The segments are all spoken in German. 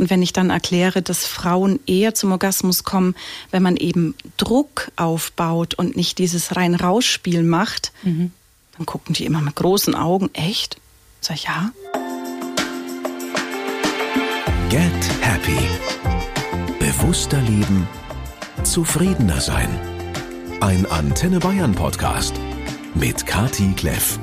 Und wenn ich dann erkläre, dass Frauen eher zum Orgasmus kommen, wenn man eben Druck aufbaut und nicht dieses rein Rausspiel macht, mhm. dann gucken die immer mit großen Augen, echt? Sag ich, ja. Get Happy. Bewusster leben, zufriedener sein. Ein Antenne Bayern Podcast mit Kati Kleff.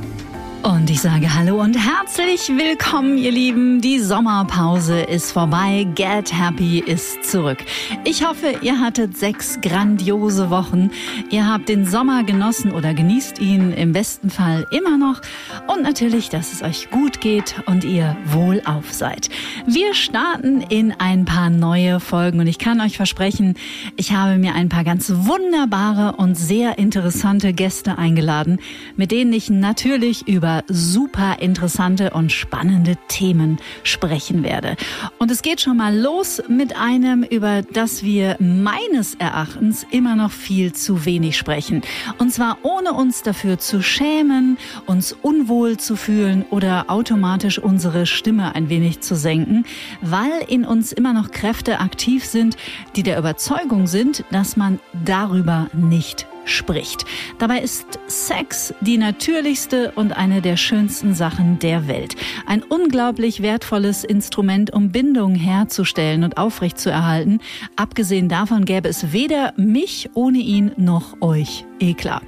Und ich sage Hallo und herzlich willkommen, ihr Lieben. Die Sommerpause ist vorbei. Get Happy ist zurück. Ich hoffe, ihr hattet sechs grandiose Wochen. Ihr habt den Sommer genossen oder genießt ihn im besten Fall immer noch. Und natürlich, dass es euch gut geht und ihr wohlauf seid. Wir starten in ein paar neue Folgen und ich kann euch versprechen, ich habe mir ein paar ganz wunderbare und sehr interessante Gäste eingeladen, mit denen ich natürlich über super interessante und spannende Themen sprechen werde. Und es geht schon mal los mit einem, über das wir meines Erachtens immer noch viel zu wenig sprechen. Und zwar ohne uns dafür zu schämen, uns unwohl zu fühlen oder automatisch unsere Stimme ein wenig zu senken, weil in uns immer noch Kräfte aktiv sind, die der Überzeugung sind, dass man darüber nicht spricht. Dabei ist Sex die natürlichste und eine der schönsten Sachen der Welt. Ein unglaublich wertvolles Instrument, um Bindung herzustellen und aufrechtzuerhalten. Abgesehen davon gäbe es weder mich ohne ihn noch euch eh klar.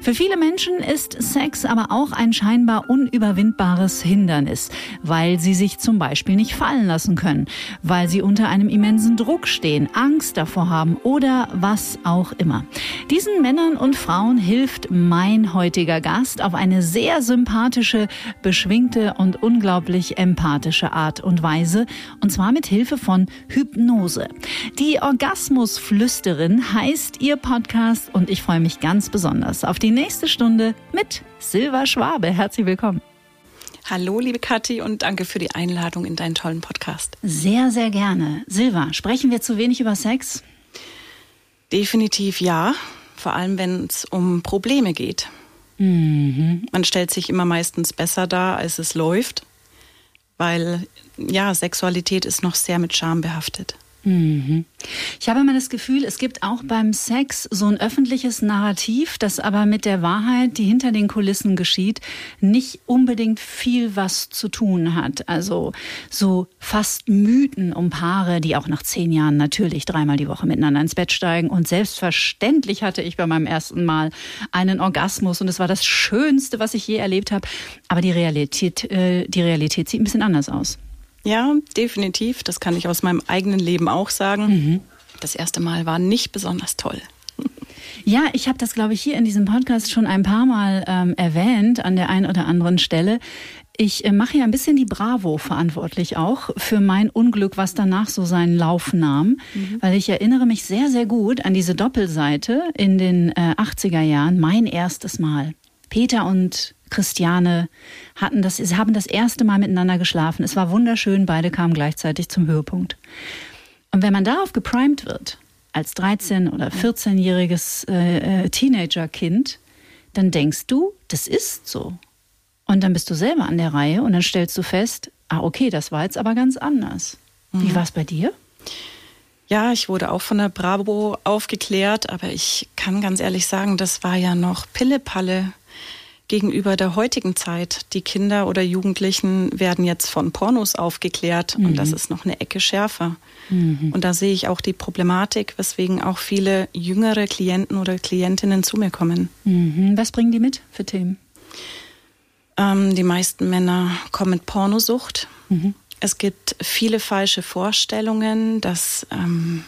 Für viele Menschen ist Sex aber auch ein scheinbar unüberwindbares Hindernis, weil sie sich zum Beispiel nicht fallen lassen können, weil sie unter einem immensen Druck stehen, Angst davor haben oder was auch immer. Diesen Männern und Frauen hilft mein heutiger Gast auf eine sehr sympathische, beschwingte und unglaublich empathische Art und Weise, und zwar mit Hilfe von Hypnose. Die Orgasmusflüsterin heißt ihr Podcast und ich freue mich ganz ganz besonders auf die nächste Stunde mit Silva Schwabe. Herzlich willkommen. Hallo, liebe Kathi, und danke für die Einladung in deinen tollen Podcast. Sehr, sehr gerne. Silva, sprechen wir zu wenig über Sex? Definitiv ja, vor allem wenn es um Probleme geht. Mhm. Man stellt sich immer meistens besser dar, als es läuft, weil ja, Sexualität ist noch sehr mit Scham behaftet. Mhm. Ich habe immer das Gefühl, es gibt auch beim Sex so ein öffentliches Narrativ, das aber mit der Wahrheit, die hinter den Kulissen geschieht, nicht unbedingt viel was zu tun hat. Also so fast Mythen um Paare, die auch nach zehn Jahren natürlich dreimal die Woche miteinander ins Bett steigen. Und selbstverständlich hatte ich bei meinem ersten Mal einen Orgasmus und es war das Schönste, was ich je erlebt habe. Aber die Realität, äh, die Realität sieht ein bisschen anders aus. Ja, definitiv. Das kann ich aus meinem eigenen Leben auch sagen. Mhm. Das erste Mal war nicht besonders toll. Ja, ich habe das, glaube ich, hier in diesem Podcast schon ein paar Mal ähm, erwähnt an der einen oder anderen Stelle. Ich äh, mache ja ein bisschen die Bravo verantwortlich auch für mein Unglück, was danach so seinen Lauf nahm, mhm. weil ich erinnere mich sehr, sehr gut an diese Doppelseite in den äh, 80er Jahren, mein erstes Mal. Peter und Christiane hatten das, sie haben das erste Mal miteinander geschlafen. Es war wunderschön, beide kamen gleichzeitig zum Höhepunkt. Und wenn man darauf geprimed wird, als 13- oder 14-jähriges äh, äh, Teenagerkind, dann denkst du, das ist so. Und dann bist du selber an der Reihe und dann stellst du fest, ah, okay, das war jetzt aber ganz anders. Mhm. Wie war es bei dir? Ja, ich wurde auch von der Bravo aufgeklärt, aber ich kann ganz ehrlich sagen, das war ja noch Pillepalle gegenüber der heutigen Zeit. Die Kinder oder Jugendlichen werden jetzt von Pornos aufgeklärt mhm. und das ist noch eine Ecke schärfer. Mhm. Und da sehe ich auch die Problematik, weswegen auch viele jüngere Klienten oder Klientinnen zu mir kommen. Mhm. Was bringen die mit für Themen? Ähm, die meisten Männer kommen mit Pornosucht. Mhm. Es gibt viele falsche Vorstellungen, dass ähm,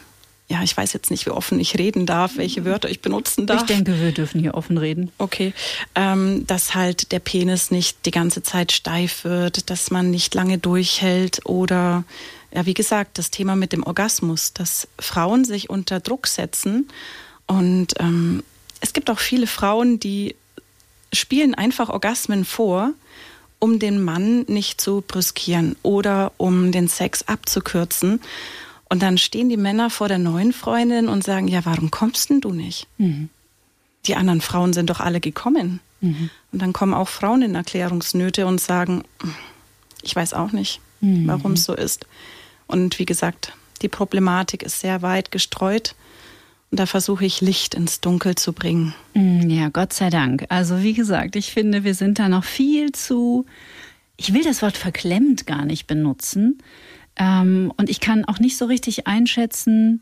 ja, ich weiß jetzt nicht, wie offen ich reden darf, welche Wörter ich benutzen darf. Ich denke, wir dürfen hier offen reden. Okay, ähm, dass halt der Penis nicht die ganze Zeit steif wird, dass man nicht lange durchhält oder ja, wie gesagt, das Thema mit dem Orgasmus, dass Frauen sich unter Druck setzen und ähm, es gibt auch viele Frauen, die spielen einfach Orgasmen vor, um den Mann nicht zu brüskieren oder um den Sex abzukürzen. Und dann stehen die Männer vor der neuen Freundin und sagen, ja, warum kommst denn du nicht? Mhm. Die anderen Frauen sind doch alle gekommen. Mhm. Und dann kommen auch Frauen in Erklärungsnöte und sagen, ich weiß auch nicht, mhm. warum es so ist. Und wie gesagt, die Problematik ist sehr weit gestreut. Und da versuche ich Licht ins Dunkel zu bringen. Mm, ja, Gott sei Dank. Also wie gesagt, ich finde, wir sind da noch viel zu, ich will das Wort verklemmt gar nicht benutzen. Ähm, und ich kann auch nicht so richtig einschätzen,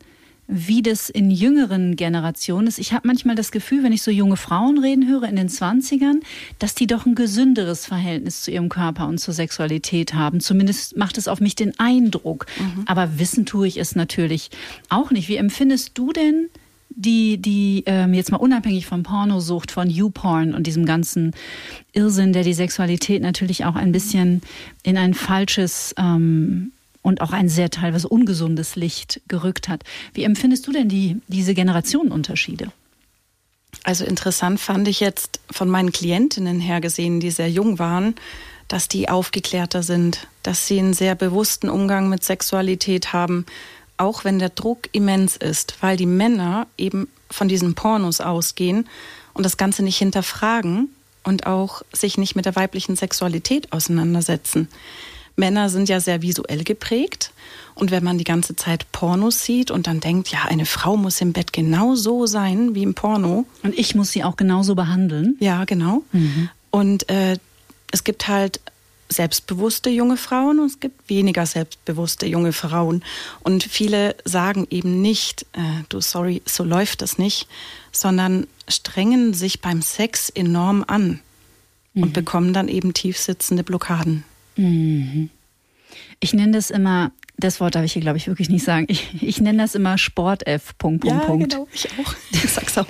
wie das in jüngeren Generationen ist. Ich habe manchmal das Gefühl, wenn ich so junge Frauen reden höre in den 20ern, dass die doch ein gesünderes Verhältnis zu ihrem Körper und zur Sexualität haben. Zumindest macht es auf mich den Eindruck. Mhm. Aber wissen tue ich es natürlich auch nicht. Wie empfindest du denn die, die ähm, jetzt mal unabhängig von Pornosucht, von YouPorn und diesem ganzen Irrsinn, der die Sexualität natürlich auch ein bisschen in ein falsches ähm, und auch ein sehr teilweise ungesundes Licht gerückt hat. Wie empfindest du denn die, diese Generationenunterschiede? Also interessant fand ich jetzt von meinen Klientinnen her gesehen, die sehr jung waren, dass die aufgeklärter sind, dass sie einen sehr bewussten Umgang mit Sexualität haben, auch wenn der Druck immens ist, weil die Männer eben von diesen Pornos ausgehen und das Ganze nicht hinterfragen und auch sich nicht mit der weiblichen Sexualität auseinandersetzen. Männer sind ja sehr visuell geprägt. Und wenn man die ganze Zeit Pornos sieht und dann denkt, ja, eine Frau muss im Bett genauso sein wie im Porno. Und ich muss sie auch genauso behandeln. Ja, genau. Mhm. Und äh, es gibt halt selbstbewusste junge Frauen und es gibt weniger selbstbewusste junge Frauen. Und viele sagen eben nicht, äh, du sorry, so läuft das nicht, sondern strengen sich beim Sex enorm an mhm. und bekommen dann eben tiefsitzende Blockaden. Mhm. Ich nenne das immer, das Wort darf ich hier, glaube ich, wirklich nicht sagen. Ich, ich nenne das immer Sport-F. Punkt, Punkt, ja, Punkt. Genau, ich auch. Ich sag's auch.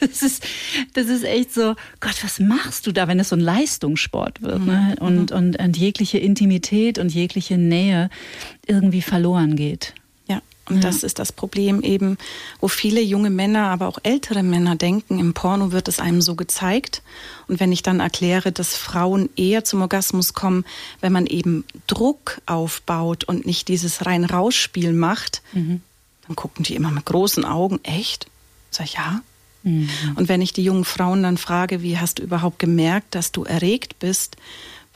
Das ist, das ist echt so, Gott, was machst du da, wenn es so ein Leistungssport wird? Ne? Mhm. Und, und, und jegliche Intimität und jegliche Nähe irgendwie verloren geht. Und ja. das ist das Problem eben, wo viele junge Männer, aber auch ältere Männer denken, im Porno wird es einem so gezeigt. Und wenn ich dann erkläre, dass Frauen eher zum Orgasmus kommen, wenn man eben Druck aufbaut und nicht dieses rein Rausspiel macht, mhm. dann gucken die immer mit großen Augen, echt? Sag ich, ja. Mhm. Und wenn ich die jungen Frauen dann frage, wie hast du überhaupt gemerkt, dass du erregt bist,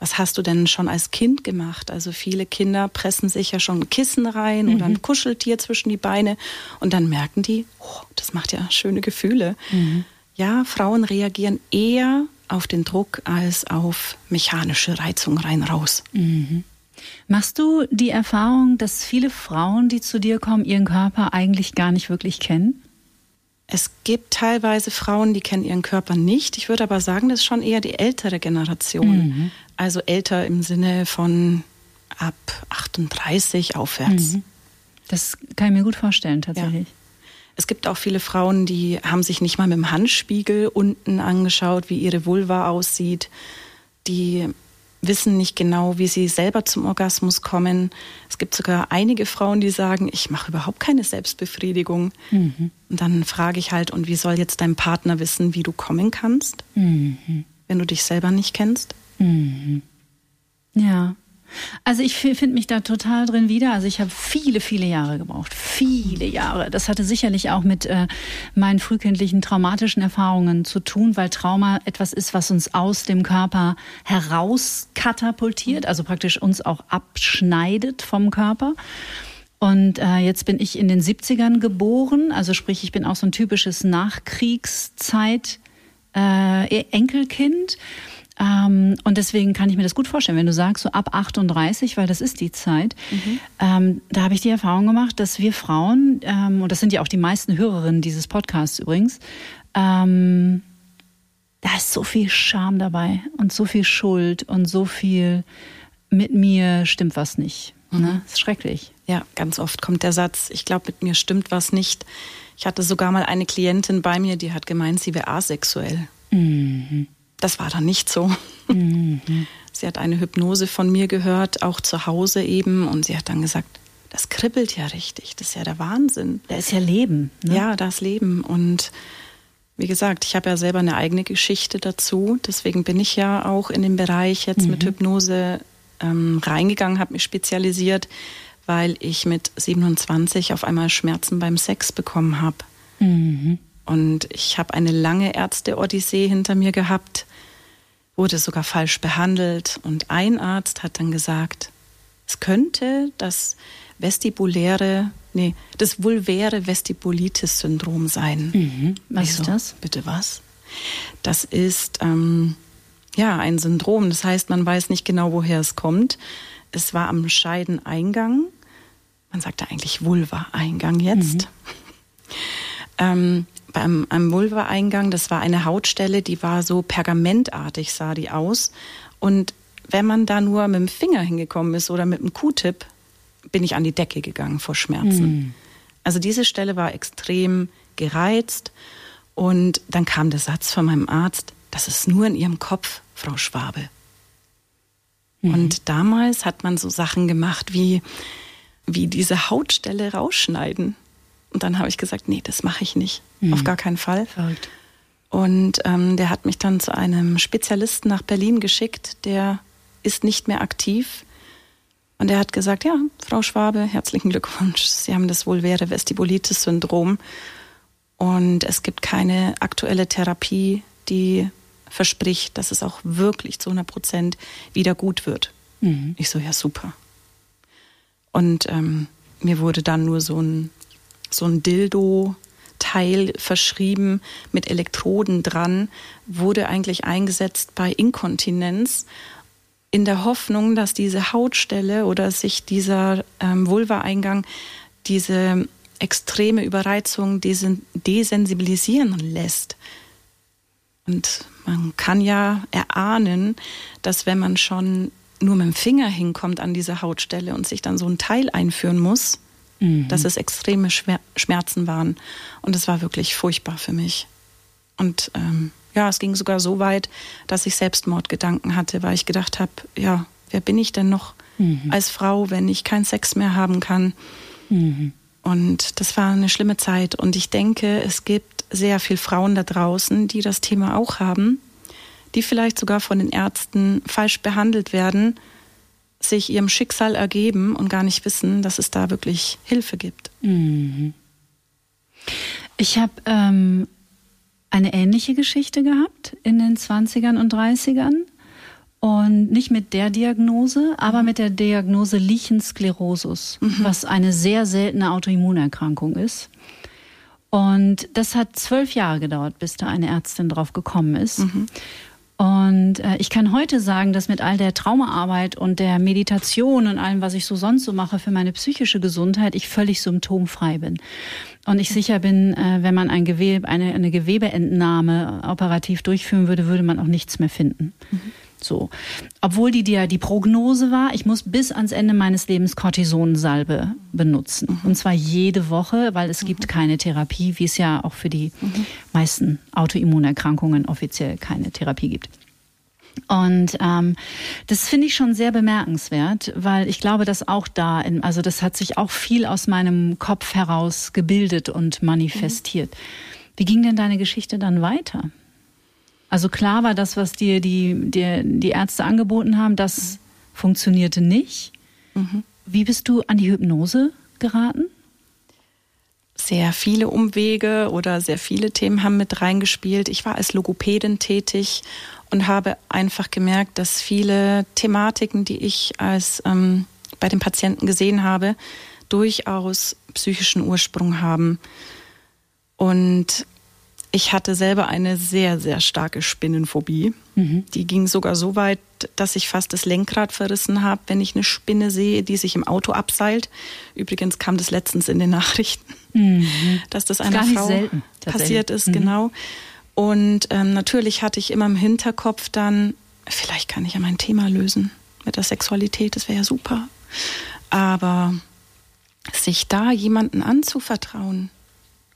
was hast du denn schon als Kind gemacht? Also viele Kinder pressen sich ja schon ein Kissen rein mhm. oder ein Kuscheltier zwischen die Beine und dann merken die, oh, das macht ja schöne Gefühle. Mhm. Ja, Frauen reagieren eher auf den Druck als auf mechanische Reizung rein raus. Mhm. Machst du die Erfahrung, dass viele Frauen, die zu dir kommen, ihren Körper eigentlich gar nicht wirklich kennen? Es gibt teilweise Frauen, die kennen ihren Körper nicht. Ich würde aber sagen, das ist schon eher die ältere Generation. Mhm. Also älter im Sinne von ab 38 aufwärts. Mhm. Das kann ich mir gut vorstellen, tatsächlich. Ja. Es gibt auch viele Frauen, die haben sich nicht mal mit dem Handspiegel unten angeschaut, wie ihre Vulva aussieht. Die wissen nicht genau, wie sie selber zum Orgasmus kommen. Es gibt sogar einige Frauen, die sagen, ich mache überhaupt keine Selbstbefriedigung. Mhm. Und dann frage ich halt, und wie soll jetzt dein Partner wissen, wie du kommen kannst, mhm. wenn du dich selber nicht kennst? Mhm. Ja. Also ich finde mich da total drin wieder. Also ich habe viele, viele Jahre gebraucht. Viele Jahre. Das hatte sicherlich auch mit äh, meinen frühkindlichen traumatischen Erfahrungen zu tun, weil Trauma etwas ist, was uns aus dem Körper heraus katapultiert, also praktisch uns auch abschneidet vom Körper. Und äh, jetzt bin ich in den 70ern geboren, also sprich, ich bin auch so ein typisches Nachkriegszeit äh, Enkelkind. Ähm, und deswegen kann ich mir das gut vorstellen, wenn du sagst, so ab 38, weil das ist die Zeit, mhm. ähm, da habe ich die Erfahrung gemacht, dass wir Frauen, ähm, und das sind ja auch die meisten Hörerinnen dieses Podcasts übrigens, ähm, da ist so viel Scham dabei und so viel Schuld und so viel mit mir stimmt was nicht. Mhm. Ne? Das ist schrecklich. Ja, ganz oft kommt der Satz, ich glaube, mit mir stimmt was nicht. Ich hatte sogar mal eine Klientin bei mir, die hat gemeint, sie wäre asexuell. Mhm. Das war dann nicht so. Mhm. Sie hat eine Hypnose von mir gehört, auch zu Hause eben, und sie hat dann gesagt, das kribbelt ja richtig, das ist ja der Wahnsinn. Da ist ja Leben. Ne? Ja, das Leben. Und wie gesagt, ich habe ja selber eine eigene Geschichte dazu. Deswegen bin ich ja auch in den Bereich jetzt mhm. mit Hypnose ähm, reingegangen, habe mich spezialisiert, weil ich mit 27 auf einmal Schmerzen beim Sex bekommen habe. Mhm. Und ich habe eine lange Ärzte-Odyssee hinter mir gehabt, wurde sogar falsch behandelt. Und ein Arzt hat dann gesagt, es könnte, dass vestibuläre, nee, das vulväre Vestibulitis-Syndrom sein. Mhm. Was Ich ist das? Bitte was? Das ist ähm, ja ein Syndrom. Das heißt, man weiß nicht genau, woher es kommt. Es war am Scheideneingang. Man sagt da eigentlich Vulva-Eingang jetzt. Ähm, beim am Vulva-Eingang, das war eine Hautstelle, die war so pergamentartig, sah die aus. Und wenn man da nur mit dem Finger hingekommen ist oder mit dem Q-Tip, bin ich an die Decke gegangen vor Schmerzen. Also diese Stelle war extrem gereizt. Und dann kam der Satz von meinem Arzt, das ist nur in Ihrem Kopf, Frau Schwabe. Und damals hat man so Sachen gemacht wie, wie diese Hautstelle rausschneiden. Und dann habe ich gesagt, nee, das mache ich nicht. Auf gar keinen Fall. Verrückt. Und ähm, der hat mich dann zu einem Spezialisten nach Berlin geschickt, der ist nicht mehr aktiv. Und er hat gesagt, ja, Frau Schwabe, herzlichen Glückwunsch. Sie haben das vulväre Vestibulitis-Syndrom. Und es gibt keine aktuelle Therapie, die verspricht, dass es auch wirklich zu 100 Prozent wieder gut wird. Ich so, ja, super. Und ähm, mir wurde dann nur so ein, so ein Dildo-Teil verschrieben mit Elektroden dran, wurde eigentlich eingesetzt bei Inkontinenz in der Hoffnung, dass diese Hautstelle oder sich dieser ähm, Vulva-Eingang diese extreme Überreizung desen desensibilisieren lässt. Und man kann ja erahnen, dass wenn man schon nur mit dem Finger hinkommt an diese Hautstelle und sich dann so ein Teil einführen muss, dass es extreme Schmerzen waren. Und es war wirklich furchtbar für mich. Und ähm, ja, es ging sogar so weit, dass ich Selbstmordgedanken hatte, weil ich gedacht habe, ja, wer bin ich denn noch als Frau, wenn ich keinen Sex mehr haben kann? Und das war eine schlimme Zeit. Und ich denke, es gibt sehr viele Frauen da draußen, die das Thema auch haben, die vielleicht sogar von den Ärzten falsch behandelt werden, sich ihrem Schicksal ergeben und gar nicht wissen, dass es da wirklich Hilfe gibt. Ich habe ähm, eine ähnliche Geschichte gehabt in den 20ern und 30ern. Und nicht mit der Diagnose, aber mit der Diagnose Lichensklerosus, was eine sehr seltene Autoimmunerkrankung ist. Und das hat zwölf Jahre gedauert, bis da eine Ärztin drauf gekommen ist. Und äh, ich kann heute sagen, dass mit all der Traumaarbeit und der Meditation und allem, was ich so sonst so mache für meine psychische Gesundheit, ich völlig symptomfrei bin. Und ich sicher bin, äh, wenn man ein Gewebe, eine, eine Gewebeentnahme operativ durchführen würde, würde man auch nichts mehr finden. So. Obwohl die, die, die Prognose war, ich muss bis ans Ende meines Lebens Cortisonsalbe benutzen. Und zwar jede Woche, weil es gibt keine Therapie, wie es ja auch für die meisten Autoimmunerkrankungen offiziell keine Therapie gibt. Und ähm, das finde ich schon sehr bemerkenswert, weil ich glaube, dass auch da, in, also das hat sich auch viel aus meinem Kopf heraus gebildet und manifestiert. Wie ging denn deine Geschichte dann weiter? Also klar war das, was dir die, die, die Ärzte angeboten haben, das funktionierte nicht. Wie bist du an die Hypnose geraten? sehr viele Umwege oder sehr viele Themen haben mit reingespielt. Ich war als Logopädin tätig und habe einfach gemerkt, dass viele Thematiken, die ich als ähm, bei den Patienten gesehen habe, durchaus psychischen Ursprung haben. Und ich hatte selber eine sehr, sehr starke Spinnenphobie. Die ging sogar so weit, dass ich fast das Lenkrad verrissen habe, wenn ich eine Spinne sehe, die sich im Auto abseilt. Übrigens kam das letztens in den Nachrichten, dass das einer Frau selten, passiert ist, genau. Und ähm, natürlich hatte ich immer im Hinterkopf dann, vielleicht kann ich ja mein Thema lösen mit der Sexualität, das wäre ja super. Aber sich da jemanden anzuvertrauen,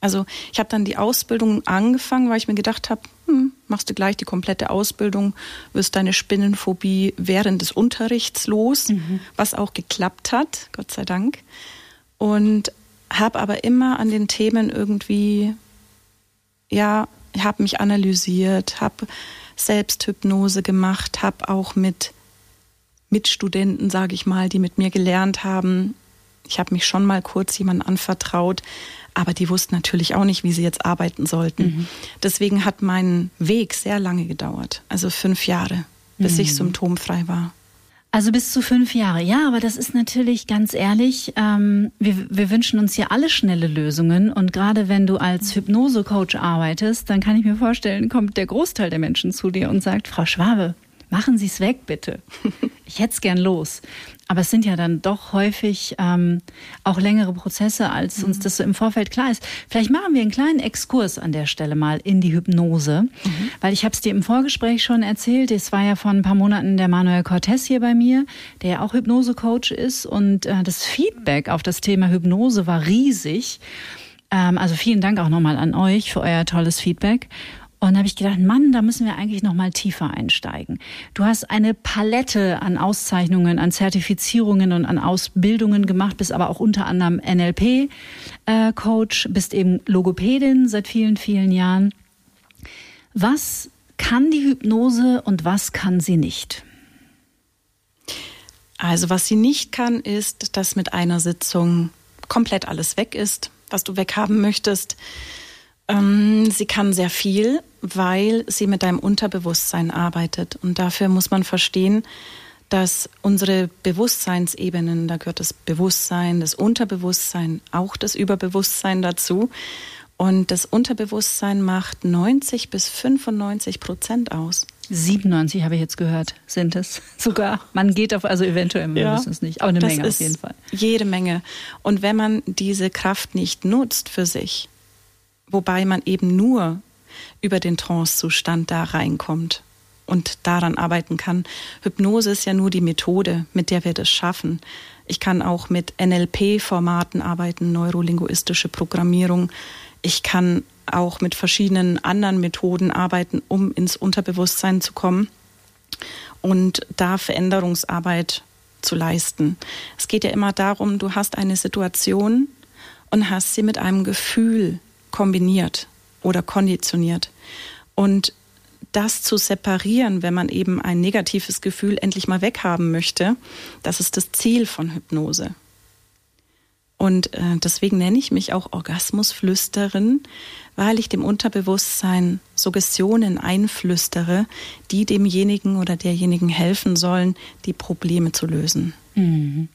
also ich habe dann die Ausbildung angefangen, weil ich mir gedacht habe, hm, machst du gleich die komplette Ausbildung, wirst deine Spinnenphobie während des Unterrichts los, was auch geklappt hat, Gott sei Dank. Und habe aber immer an den Themen irgendwie, ja, ich habe mich analysiert, habe Selbsthypnose gemacht, habe auch mit Mitstudenten, sage ich mal, die mit mir gelernt haben, ich habe mich schon mal kurz jemandem anvertraut, aber die wussten natürlich auch nicht, wie sie jetzt arbeiten sollten. Deswegen hat mein Weg sehr lange gedauert, also fünf Jahre, bis ich symptomfrei war. Also bis zu fünf Jahre. Ja, aber das ist natürlich ganz ehrlich, ähm, wir, wir wünschen uns ja alle schnelle Lösungen. Und gerade wenn du als Hypnose-Coach arbeitest, dann kann ich mir vorstellen, kommt der Großteil der Menschen zu dir und sagt, Frau Schwabe, machen Sie es weg, bitte. Ich hätte es gern los. Aber es sind ja dann doch häufig ähm, auch längere Prozesse, als uns das so im Vorfeld klar ist. Vielleicht machen wir einen kleinen Exkurs an der Stelle mal in die Hypnose, mhm. weil ich habe es dir im Vorgespräch schon erzählt. Es war ja vor ein paar Monaten der Manuel Cortez hier bei mir, der ja auch Hypnose-Coach ist und äh, das Feedback auf das Thema Hypnose war riesig. Ähm, also vielen Dank auch nochmal an euch für euer tolles Feedback. Und da habe ich gedacht, Mann, da müssen wir eigentlich noch mal tiefer einsteigen. Du hast eine Palette an Auszeichnungen, an Zertifizierungen und an Ausbildungen gemacht, bist aber auch unter anderem NLP-Coach, äh, bist eben Logopädin seit vielen, vielen Jahren. Was kann die Hypnose und was kann sie nicht? Also was sie nicht kann, ist, dass mit einer Sitzung komplett alles weg ist, was du weghaben möchtest. Ähm, sie kann sehr viel, weil sie mit deinem Unterbewusstsein arbeitet. Und dafür muss man verstehen, dass unsere Bewusstseinsebenen, da gehört das Bewusstsein, das Unterbewusstsein, auch das Überbewusstsein dazu. Und das Unterbewusstsein macht 90 bis 95 Prozent aus. 97 habe ich jetzt gehört, sind es sogar. Man geht auf, also eventuell, wir ja, wissen es nicht, aber eine Menge auf jeden Fall. Jede Menge. Und wenn man diese Kraft nicht nutzt für sich, wobei man eben nur über den Trancezustand da reinkommt und daran arbeiten kann. Hypnose ist ja nur die Methode, mit der wir das schaffen. Ich kann auch mit NLP-Formaten arbeiten, neurolinguistische Programmierung. Ich kann auch mit verschiedenen anderen Methoden arbeiten, um ins Unterbewusstsein zu kommen und da Veränderungsarbeit zu leisten. Es geht ja immer darum, du hast eine Situation und hast sie mit einem Gefühl kombiniert oder konditioniert. Und das zu separieren, wenn man eben ein negatives Gefühl endlich mal weghaben möchte, das ist das Ziel von Hypnose. Und äh, deswegen nenne ich mich auch Orgasmusflüsterin, weil ich dem Unterbewusstsein Suggestionen einflüstere, die demjenigen oder derjenigen helfen sollen, die Probleme zu lösen. Mhm.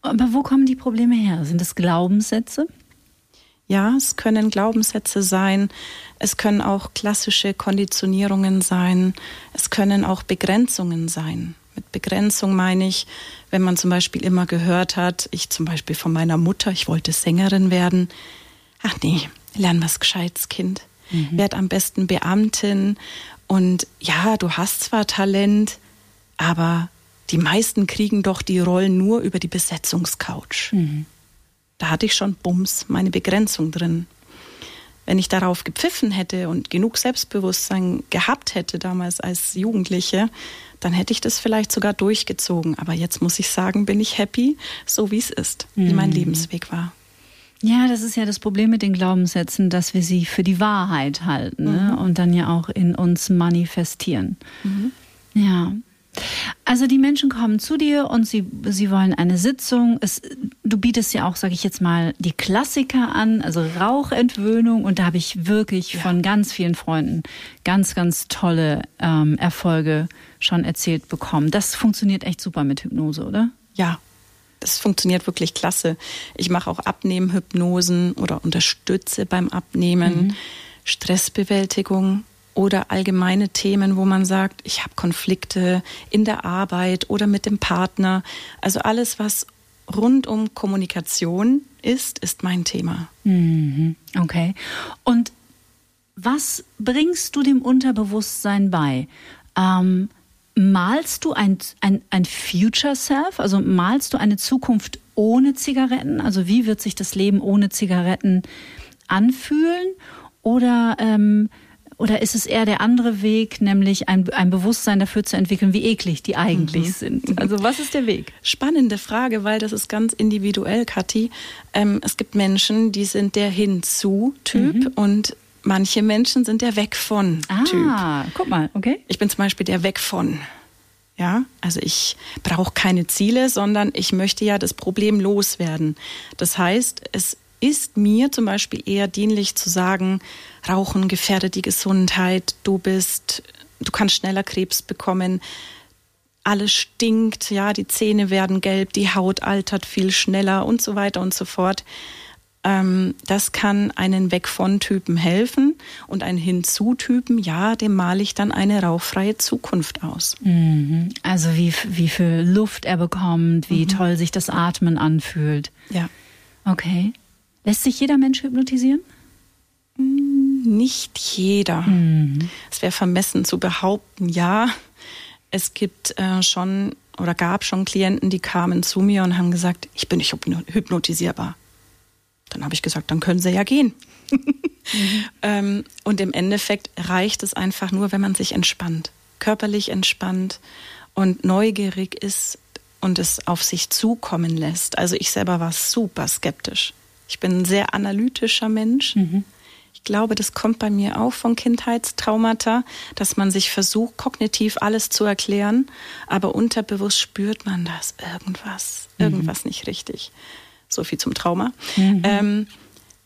Aber wo kommen die Probleme her? Sind es Glaubenssätze? Ja, es können Glaubenssätze sein, es können auch klassische Konditionierungen sein, es können auch Begrenzungen sein. Mit Begrenzung meine ich, wenn man zum Beispiel immer gehört hat, ich zum Beispiel von meiner Mutter, ich wollte Sängerin werden. Ach nee, lern was Gescheites, Kind. Mhm. Werd am besten Beamtin. Und ja, du hast zwar Talent, aber die meisten kriegen doch die Rollen nur über die Besetzungscouch. Mhm da hatte ich schon Bums, meine Begrenzung drin. Wenn ich darauf gepfiffen hätte und genug Selbstbewusstsein gehabt hätte damals als Jugendliche, dann hätte ich das vielleicht sogar durchgezogen. Aber jetzt muss ich sagen, bin ich happy, so wie es ist, mhm. wie mein mhm. Lebensweg war. Ja, das ist ja das Problem mit den Glaubenssätzen, dass wir sie für die Wahrheit halten ne? mhm. und dann ja auch in uns manifestieren. Mhm. Ja. Also die Menschen kommen zu dir und sie, sie wollen eine Sitzung. Es, du bietest ja auch, sage ich jetzt mal, die Klassiker an, also Rauchentwöhnung. Und da habe ich wirklich ja. von ganz vielen Freunden ganz, ganz tolle ähm, Erfolge schon erzählt bekommen. Das funktioniert echt super mit Hypnose, oder? Ja, das funktioniert wirklich klasse. Ich mache auch Abnehmhypnosen oder unterstütze beim Abnehmen, mhm. Stressbewältigung oder allgemeine Themen, wo man sagt, ich habe Konflikte in der Arbeit oder mit dem Partner. Also alles, was rund um Kommunikation ist, ist mein Thema. Mhm. Okay. Und was bringst du dem Unterbewusstsein bei? Ähm, malst du ein, ein, ein Future Self? Also malst du eine Zukunft ohne Zigaretten? Also wie wird sich das Leben ohne Zigaretten anfühlen? Oder ähm, oder ist es eher der andere Weg, nämlich ein, ein Bewusstsein dafür zu entwickeln, wie eklig die eigentlich mhm. sind? Also was ist der Weg? Spannende Frage, weil das ist ganz individuell, Kathi. Ähm, es gibt Menschen, die sind der Hinzu-Typ mhm. und manche Menschen sind der Weg von Typ. Ah, guck mal, okay. Ich bin zum Beispiel der Weg von. Ja, also ich brauche keine Ziele, sondern ich möchte ja das Problem loswerden. Das heißt, es ist mir zum Beispiel eher dienlich zu sagen, Rauchen gefährdet die Gesundheit, du bist, du kannst schneller Krebs bekommen. alles stinkt, ja, die Zähne werden gelb, die Haut altert viel schneller und so weiter und so fort. Ähm, das kann einen Weg von Typen helfen und ein Hinzu-Typen, ja, dem male ich dann eine rauchfreie Zukunft aus. Mhm. Also wie, wie viel Luft er bekommt, wie mhm. toll sich das Atmen anfühlt. Ja. Okay. Lässt sich jeder Mensch hypnotisieren? Hm, nicht jeder. Mhm. Es wäre vermessen zu behaupten, ja. Es gibt äh, schon oder gab schon Klienten, die kamen zu mir und haben gesagt, ich bin nicht hypnotisierbar. Dann habe ich gesagt, dann können Sie ja gehen. mhm. ähm, und im Endeffekt reicht es einfach nur, wenn man sich entspannt, körperlich entspannt und neugierig ist und es auf sich zukommen lässt. Also ich selber war super skeptisch. Ich bin ein sehr analytischer Mensch. Mhm. Ich glaube, das kommt bei mir auch von Kindheitstraumata, dass man sich versucht, kognitiv alles zu erklären, aber unterbewusst spürt man das irgendwas, mhm. irgendwas nicht richtig. So viel zum Trauma. Mhm. Ähm,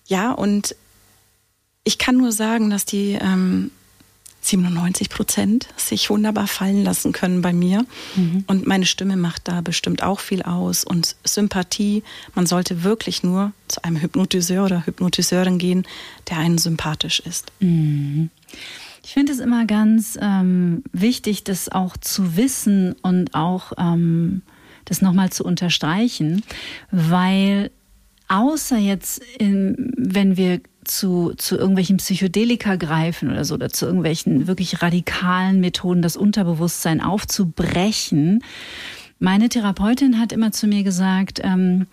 ja, und ich kann nur sagen, dass die ähm, 97 Prozent sich wunderbar fallen lassen können bei mir. Mhm. Und meine Stimme macht da bestimmt auch viel aus. Und Sympathie, man sollte wirklich nur zu einem Hypnotiseur oder Hypnotiseurin gehen, der einen sympathisch ist. Mhm. Ich finde es immer ganz ähm, wichtig, das auch zu wissen und auch ähm, das nochmal zu unterstreichen, weil außer jetzt, in, wenn wir zu, zu irgendwelchen Psychedelika greifen oder so, oder zu irgendwelchen wirklich radikalen Methoden, das Unterbewusstsein aufzubrechen. Meine Therapeutin hat immer zu mir gesagt, ähm,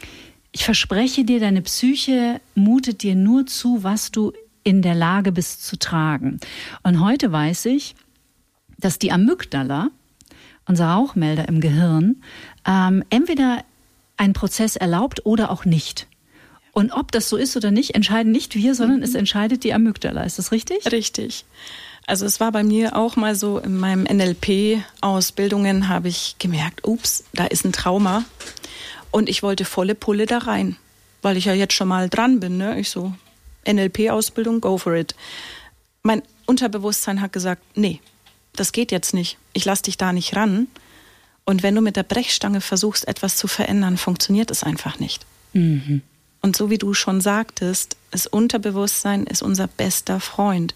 ich verspreche dir, deine Psyche mutet dir nur zu, was du in der Lage bist zu tragen. Und heute weiß ich, dass die Amygdala, unser Rauchmelder im Gehirn, ähm, entweder einen Prozess erlaubt oder auch nicht. Und ob das so ist oder nicht, entscheiden nicht wir, sondern mhm. es entscheidet die Amygdala. Ist das richtig? Richtig. Also es war bei mir auch mal so, in meinem NLP-Ausbildungen habe ich gemerkt, ups, da ist ein Trauma. Und ich wollte volle Pulle da rein, weil ich ja jetzt schon mal dran bin. Ne? Ich so, NLP-Ausbildung, go for it. Mein Unterbewusstsein hat gesagt, nee, das geht jetzt nicht. Ich lass dich da nicht ran. Und wenn du mit der Brechstange versuchst, etwas zu verändern, funktioniert es einfach nicht. Mhm. Und so wie du schon sagtest, das Unterbewusstsein ist unser bester Freund.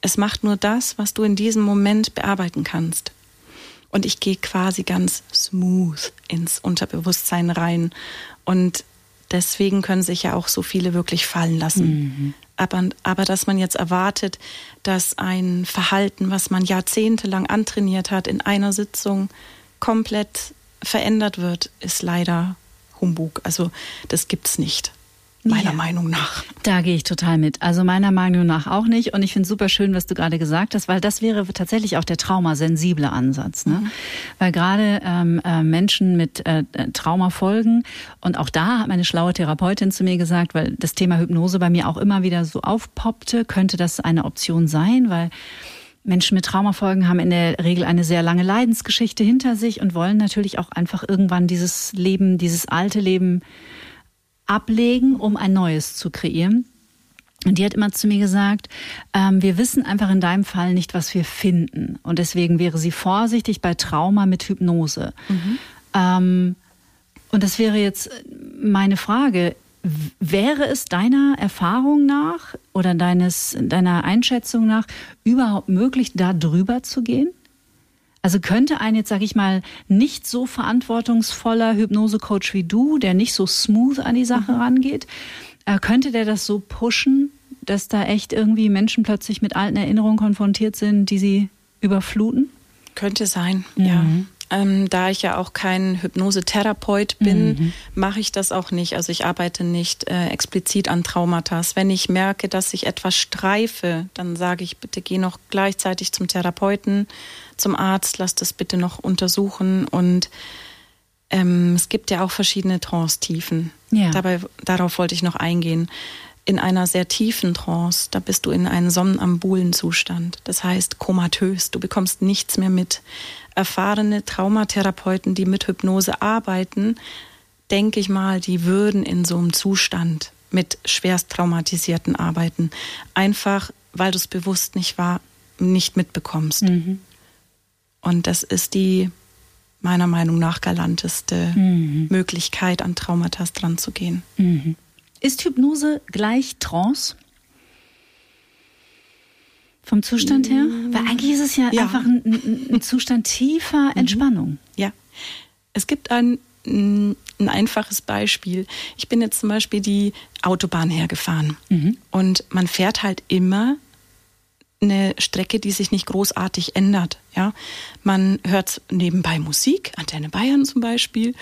Es macht nur das, was du in diesem Moment bearbeiten kannst. Und ich gehe quasi ganz smooth ins Unterbewusstsein rein. Und deswegen können sich ja auch so viele wirklich fallen lassen. Mhm. Aber, aber dass man jetzt erwartet, dass ein Verhalten, was man jahrzehntelang antrainiert hat, in einer Sitzung komplett verändert wird, ist leider Humbug. Also das gibt's nicht meiner ja. Meinung nach. Da gehe ich total mit. Also meiner Meinung nach auch nicht. Und ich finde super schön, was du gerade gesagt hast, weil das wäre tatsächlich auch der traumasensible Ansatz. Ne? Mhm. Weil gerade ähm, äh, Menschen mit äh, äh, Traumafolgen, und auch da hat meine schlaue Therapeutin zu mir gesagt, weil das Thema Hypnose bei mir auch immer wieder so aufpoppte, könnte das eine Option sein, weil Menschen mit Traumafolgen haben in der Regel eine sehr lange Leidensgeschichte hinter sich und wollen natürlich auch einfach irgendwann dieses Leben, dieses alte Leben ablegen, um ein neues zu kreieren. Und die hat immer zu mir gesagt, ähm, wir wissen einfach in deinem Fall nicht, was wir finden. Und deswegen wäre sie vorsichtig bei Trauma mit Hypnose. Mhm. Ähm, und das wäre jetzt meine Frage. Wäre es deiner Erfahrung nach oder deines, deiner Einschätzung nach überhaupt möglich, da drüber zu gehen? Also könnte ein jetzt, sag ich mal, nicht so verantwortungsvoller Hypnosecoach wie du, der nicht so smooth an die Sache mhm. rangeht, äh, könnte der das so pushen, dass da echt irgendwie Menschen plötzlich mit alten Erinnerungen konfrontiert sind, die sie überfluten? Könnte sein, mhm. ja. Ähm, da ich ja auch kein Hypnosetherapeut bin, mhm. mache ich das auch nicht. Also ich arbeite nicht äh, explizit an Traumata. Wenn ich merke, dass ich etwas streife, dann sage ich, bitte geh noch gleichzeitig zum Therapeuten, zum Arzt, lass das bitte noch untersuchen. Und ähm, es gibt ja auch verschiedene Trance-Tiefen. Ja. Dabei, darauf wollte ich noch eingehen in einer sehr tiefen Trance, da bist du in einem somnambulen Zustand. Das heißt komatös, du bekommst nichts mehr mit. Erfahrene Traumatherapeuten, die mit Hypnose arbeiten, denke ich mal, die würden in so einem Zustand mit schwerst traumatisierten arbeiten. Einfach, weil du es bewusst nicht war, nicht mitbekommst. Mhm. Und das ist die meiner Meinung nach galanteste mhm. Möglichkeit, an Traumata dran zu gehen. Mhm. Ist Hypnose gleich Trance? Vom Zustand her? Mm. Weil eigentlich ist es ja, ja. einfach ein, ein, Zustand tiefer mhm. Entspannung. Ja. Es gibt ein, ein einfaches Beispiel. Ich bin jetzt zum Beispiel die Autobahn hergefahren mhm. und man fährt halt immer eine Strecke, die sich nicht großartig ändert. Ja, man hört nebenbei Musik, Antenne Bayern zum Beispiel,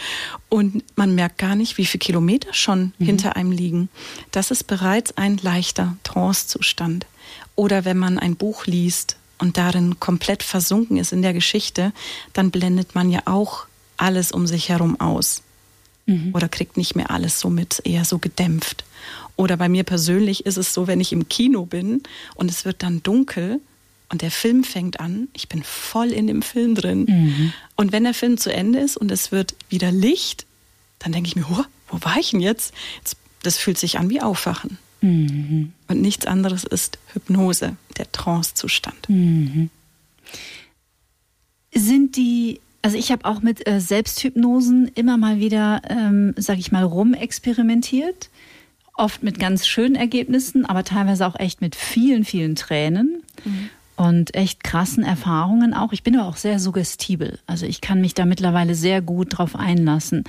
und man merkt gar nicht, wie viele Kilometer schon mhm. hinter einem liegen. Das ist bereits ein leichter Trancezustand. Oder wenn man ein Buch liest und darin komplett versunken ist in der Geschichte, dann blendet man ja auch alles um sich herum aus. Mhm. Oder kriegt nicht mehr alles so mit, eher so gedämpft. Oder bei mir persönlich ist es so, wenn ich im Kino bin und es wird dann dunkel und der Film fängt an, ich bin voll in dem Film drin. Mhm. Und wenn der Film zu Ende ist und es wird wieder Licht, dann denke ich mir, wo, wo war ich denn jetzt? jetzt? Das fühlt sich an wie Aufwachen. Mhm. Und nichts anderes ist Hypnose, der Trancezustand. Mhm. Sind die also ich habe auch mit äh, Selbsthypnosen immer mal wieder, ähm, sage ich mal, rumexperimentiert oft mit ganz schönen Ergebnissen, aber teilweise auch echt mit vielen, vielen Tränen. Mhm. Und echt krassen Erfahrungen auch. Ich bin aber auch sehr suggestibel. Also ich kann mich da mittlerweile sehr gut drauf einlassen.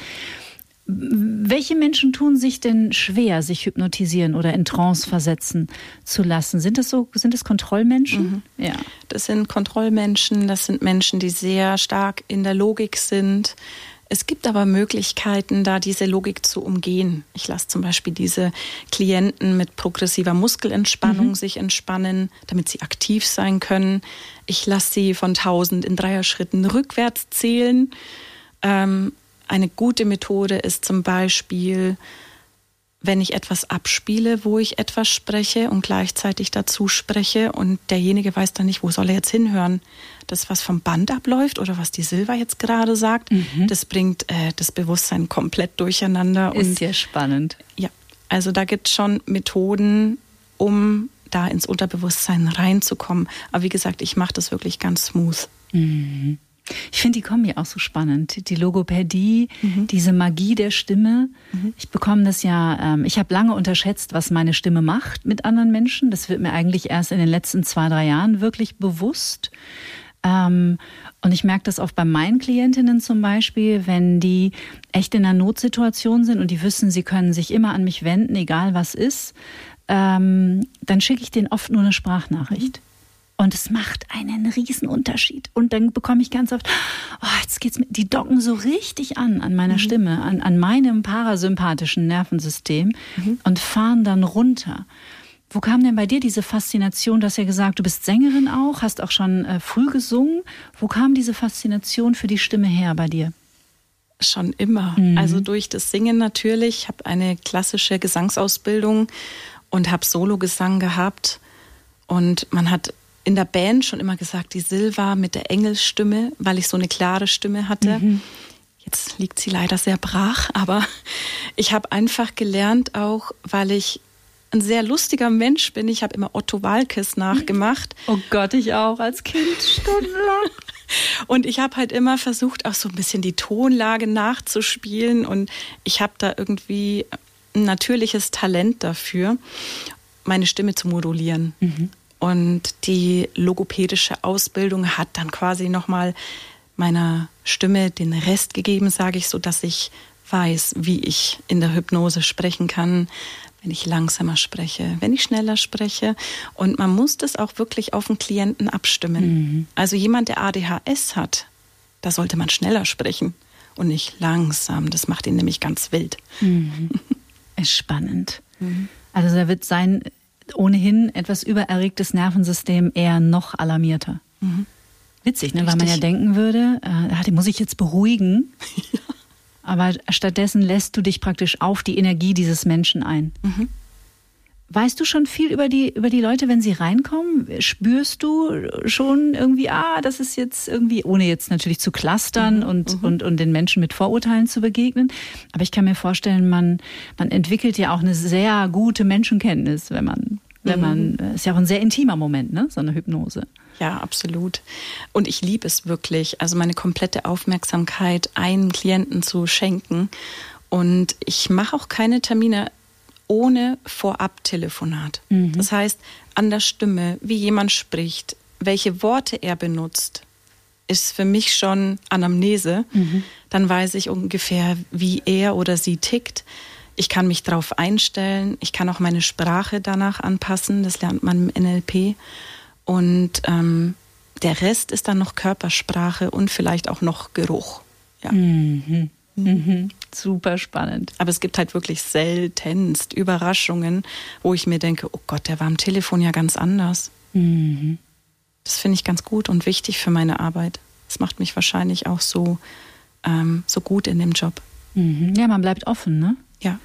Welche Menschen tun sich denn schwer, sich hypnotisieren oder in Trance versetzen zu lassen? Sind das so, sind das Kontrollmenschen? Mhm. Ja. Das sind Kontrollmenschen, das sind Menschen, die sehr stark in der Logik sind, es gibt aber Möglichkeiten, da diese Logik zu umgehen. Ich lasse zum Beispiel diese Klienten mit progressiver Muskelentspannung mhm. sich entspannen, damit sie aktiv sein können. Ich lasse sie von 1000 in Dreierschritten rückwärts zählen. Ähm, eine gute Methode ist zum Beispiel, wenn ich etwas abspiele, wo ich etwas spreche und gleichzeitig dazu spreche und derjenige weiß dann nicht, wo soll er jetzt hinhören. Das, was vom Band abläuft oder was die Silva jetzt gerade sagt, mhm. das bringt äh, das Bewusstsein komplett durcheinander. Ist ja spannend. Ja, also da gibt es schon Methoden, um da ins Unterbewusstsein reinzukommen. Aber wie gesagt, ich mache das wirklich ganz smooth. Mhm. Ich finde die Kombi auch so spannend. Die Logopädie, mhm. diese Magie der Stimme. Mhm. Ich bekomme das ja, ähm, ich habe lange unterschätzt, was meine Stimme macht mit anderen Menschen. Das wird mir eigentlich erst in den letzten zwei, drei Jahren wirklich bewusst. Ähm, und ich merke das oft bei meinen Klientinnen zum Beispiel, wenn die echt in einer Notsituation sind und die wissen, sie können sich immer an mich wenden, egal was ist, ähm, dann schicke ich denen oft nur eine Sprachnachricht. Mhm. Und es macht einen riesen Unterschied. Und dann bekomme ich ganz oft, oh, jetzt geht's mir, die docken so richtig an, an meiner mhm. Stimme, an, an meinem parasympathischen Nervensystem mhm. und fahren dann runter. Wo kam denn bei dir diese Faszination? Du hast ja gesagt, du bist Sängerin auch, hast auch schon äh, früh gesungen. Wo kam diese Faszination für die Stimme her bei dir? Schon immer. Mhm. Also durch das Singen natürlich. Ich habe eine klassische Gesangsausbildung und habe Sologesang gehabt. Und man hat in der Band schon immer gesagt, die Silva mit der Engelsstimme, weil ich so eine klare Stimme hatte. Mhm. Jetzt liegt sie leider sehr brach, aber ich habe einfach gelernt auch, weil ich ein sehr lustiger Mensch bin. Ich habe immer Otto Walkes nachgemacht. Oh Gott, ich auch als Kind stundenlang. Und ich habe halt immer versucht, auch so ein bisschen die Tonlage nachzuspielen. Und ich habe da irgendwie ein natürliches Talent dafür, meine Stimme zu modulieren. Mhm. Und die logopädische Ausbildung hat dann quasi nochmal meiner Stimme den Rest gegeben, sage ich, so dass ich weiß, wie ich in der Hypnose sprechen kann, wenn ich langsamer spreche, wenn ich schneller spreche. Und man muss das auch wirklich auf den Klienten abstimmen. Mhm. Also jemand, der ADHS hat, da sollte man schneller sprechen und nicht langsam. Das macht ihn nämlich ganz wild. Mhm. Ist spannend. Mhm. Also da wird sein ohnehin etwas übererregtes Nervensystem eher noch alarmierter. Mhm. Witzig, ne? weil man ja denken würde, äh, die muss ich jetzt beruhigen. Aber stattdessen lässt du dich praktisch auf die Energie dieses Menschen ein. Mhm. Weißt du schon viel über die, über die Leute, wenn sie reinkommen? Spürst du schon irgendwie, ah, das ist jetzt irgendwie, ohne jetzt natürlich zu clustern mhm. und, mhm. und, und den Menschen mit Vorurteilen zu begegnen. Aber ich kann mir vorstellen, man, man entwickelt ja auch eine sehr gute Menschenkenntnis, wenn man wenn man, mhm. ist ja auch ein sehr intimer Moment, ne? So eine Hypnose. Ja, absolut. Und ich liebe es wirklich, also meine komplette Aufmerksamkeit einen Klienten zu schenken. Und ich mache auch keine Termine ohne Vorab-Telefonat. Mhm. Das heißt, an der Stimme, wie jemand spricht, welche Worte er benutzt, ist für mich schon Anamnese. Mhm. Dann weiß ich ungefähr, wie er oder sie tickt. Ich kann mich darauf einstellen. Ich kann auch meine Sprache danach anpassen. Das lernt man im NLP. Und ähm, der Rest ist dann noch Körpersprache und vielleicht auch noch Geruch. Ja. Mhm. Mhm. Super spannend. Aber es gibt halt wirklich seltenst Überraschungen, wo ich mir denke, oh Gott, der war am Telefon ja ganz anders. Mhm. Das finde ich ganz gut und wichtig für meine Arbeit. Das macht mich wahrscheinlich auch so, ähm, so gut in dem Job. Mhm. Ja, man bleibt offen, ne? Ja.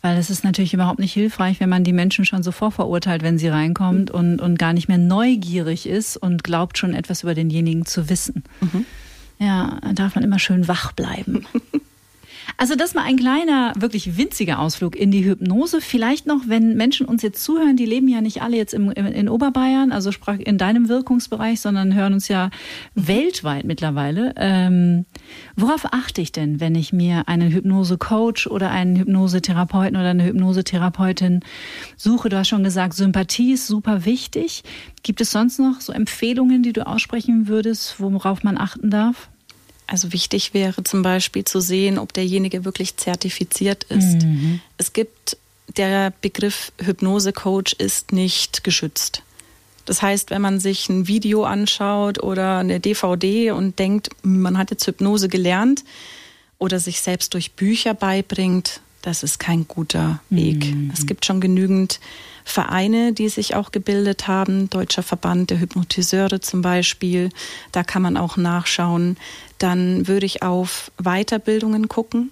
Weil es ist natürlich überhaupt nicht hilfreich, wenn man die Menschen schon so vorverurteilt, wenn sie reinkommt mhm. und, und gar nicht mehr neugierig ist und glaubt schon etwas über denjenigen zu wissen. Mhm. Ja, da darf man immer schön wach bleiben. Also das mal ein kleiner, wirklich winziger Ausflug in die Hypnose. Vielleicht noch, wenn Menschen uns jetzt zuhören, die leben ja nicht alle jetzt im, in Oberbayern, also sprach in deinem Wirkungsbereich, sondern hören uns ja weltweit mittlerweile. Ähm, worauf achte ich denn, wenn ich mir einen Hypnose-Coach oder einen Hypnosetherapeuten oder eine Hypnosetherapeutin suche? Du hast schon gesagt, Sympathie ist super wichtig. Gibt es sonst noch so Empfehlungen, die du aussprechen würdest, worauf man achten darf? Also wichtig wäre zum Beispiel zu sehen, ob derjenige wirklich zertifiziert ist. Mhm. Es gibt der Begriff Hypnose-Coach ist nicht geschützt. Das heißt, wenn man sich ein Video anschaut oder eine DVD und denkt, man hat jetzt Hypnose gelernt oder sich selbst durch Bücher beibringt, das ist kein guter Weg. Mhm. Es gibt schon genügend Vereine, die sich auch gebildet haben, Deutscher Verband der Hypnotiseure zum Beispiel. Da kann man auch nachschauen. Dann würde ich auf Weiterbildungen gucken.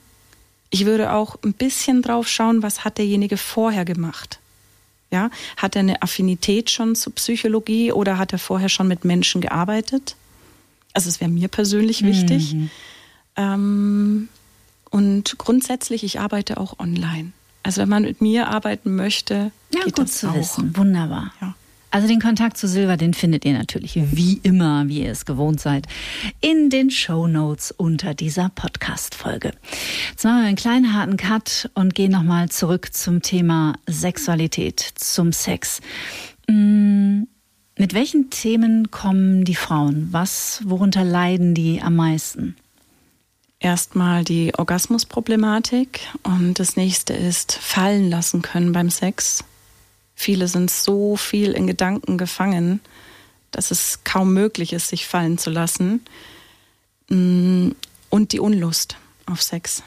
Ich würde auch ein bisschen drauf schauen, was hat derjenige vorher gemacht. Ja, hat er eine Affinität schon zur Psychologie oder hat er vorher schon mit Menschen gearbeitet? Also es wäre mir persönlich wichtig. Mhm. Ähm, und grundsätzlich, ich arbeite auch online. Also wenn man mit mir arbeiten möchte, ja, geht gut das zu auch. wissen. Wunderbar. Ja. Also den Kontakt zu Silva, den findet ihr natürlich wie immer, wie ihr es gewohnt seid, in den Show Notes unter dieser Podcast-Folge. Jetzt machen wir einen kleinen harten Cut und gehen nochmal zurück zum Thema Sexualität, zum Sex. Mm, mit welchen Themen kommen die Frauen? Was, worunter leiden die am meisten? Erstmal die Orgasmusproblematik und das nächste ist fallen lassen können beim Sex. Viele sind so viel in Gedanken gefangen, dass es kaum möglich ist, sich fallen zu lassen. Mm, und die Unlust auf Sex.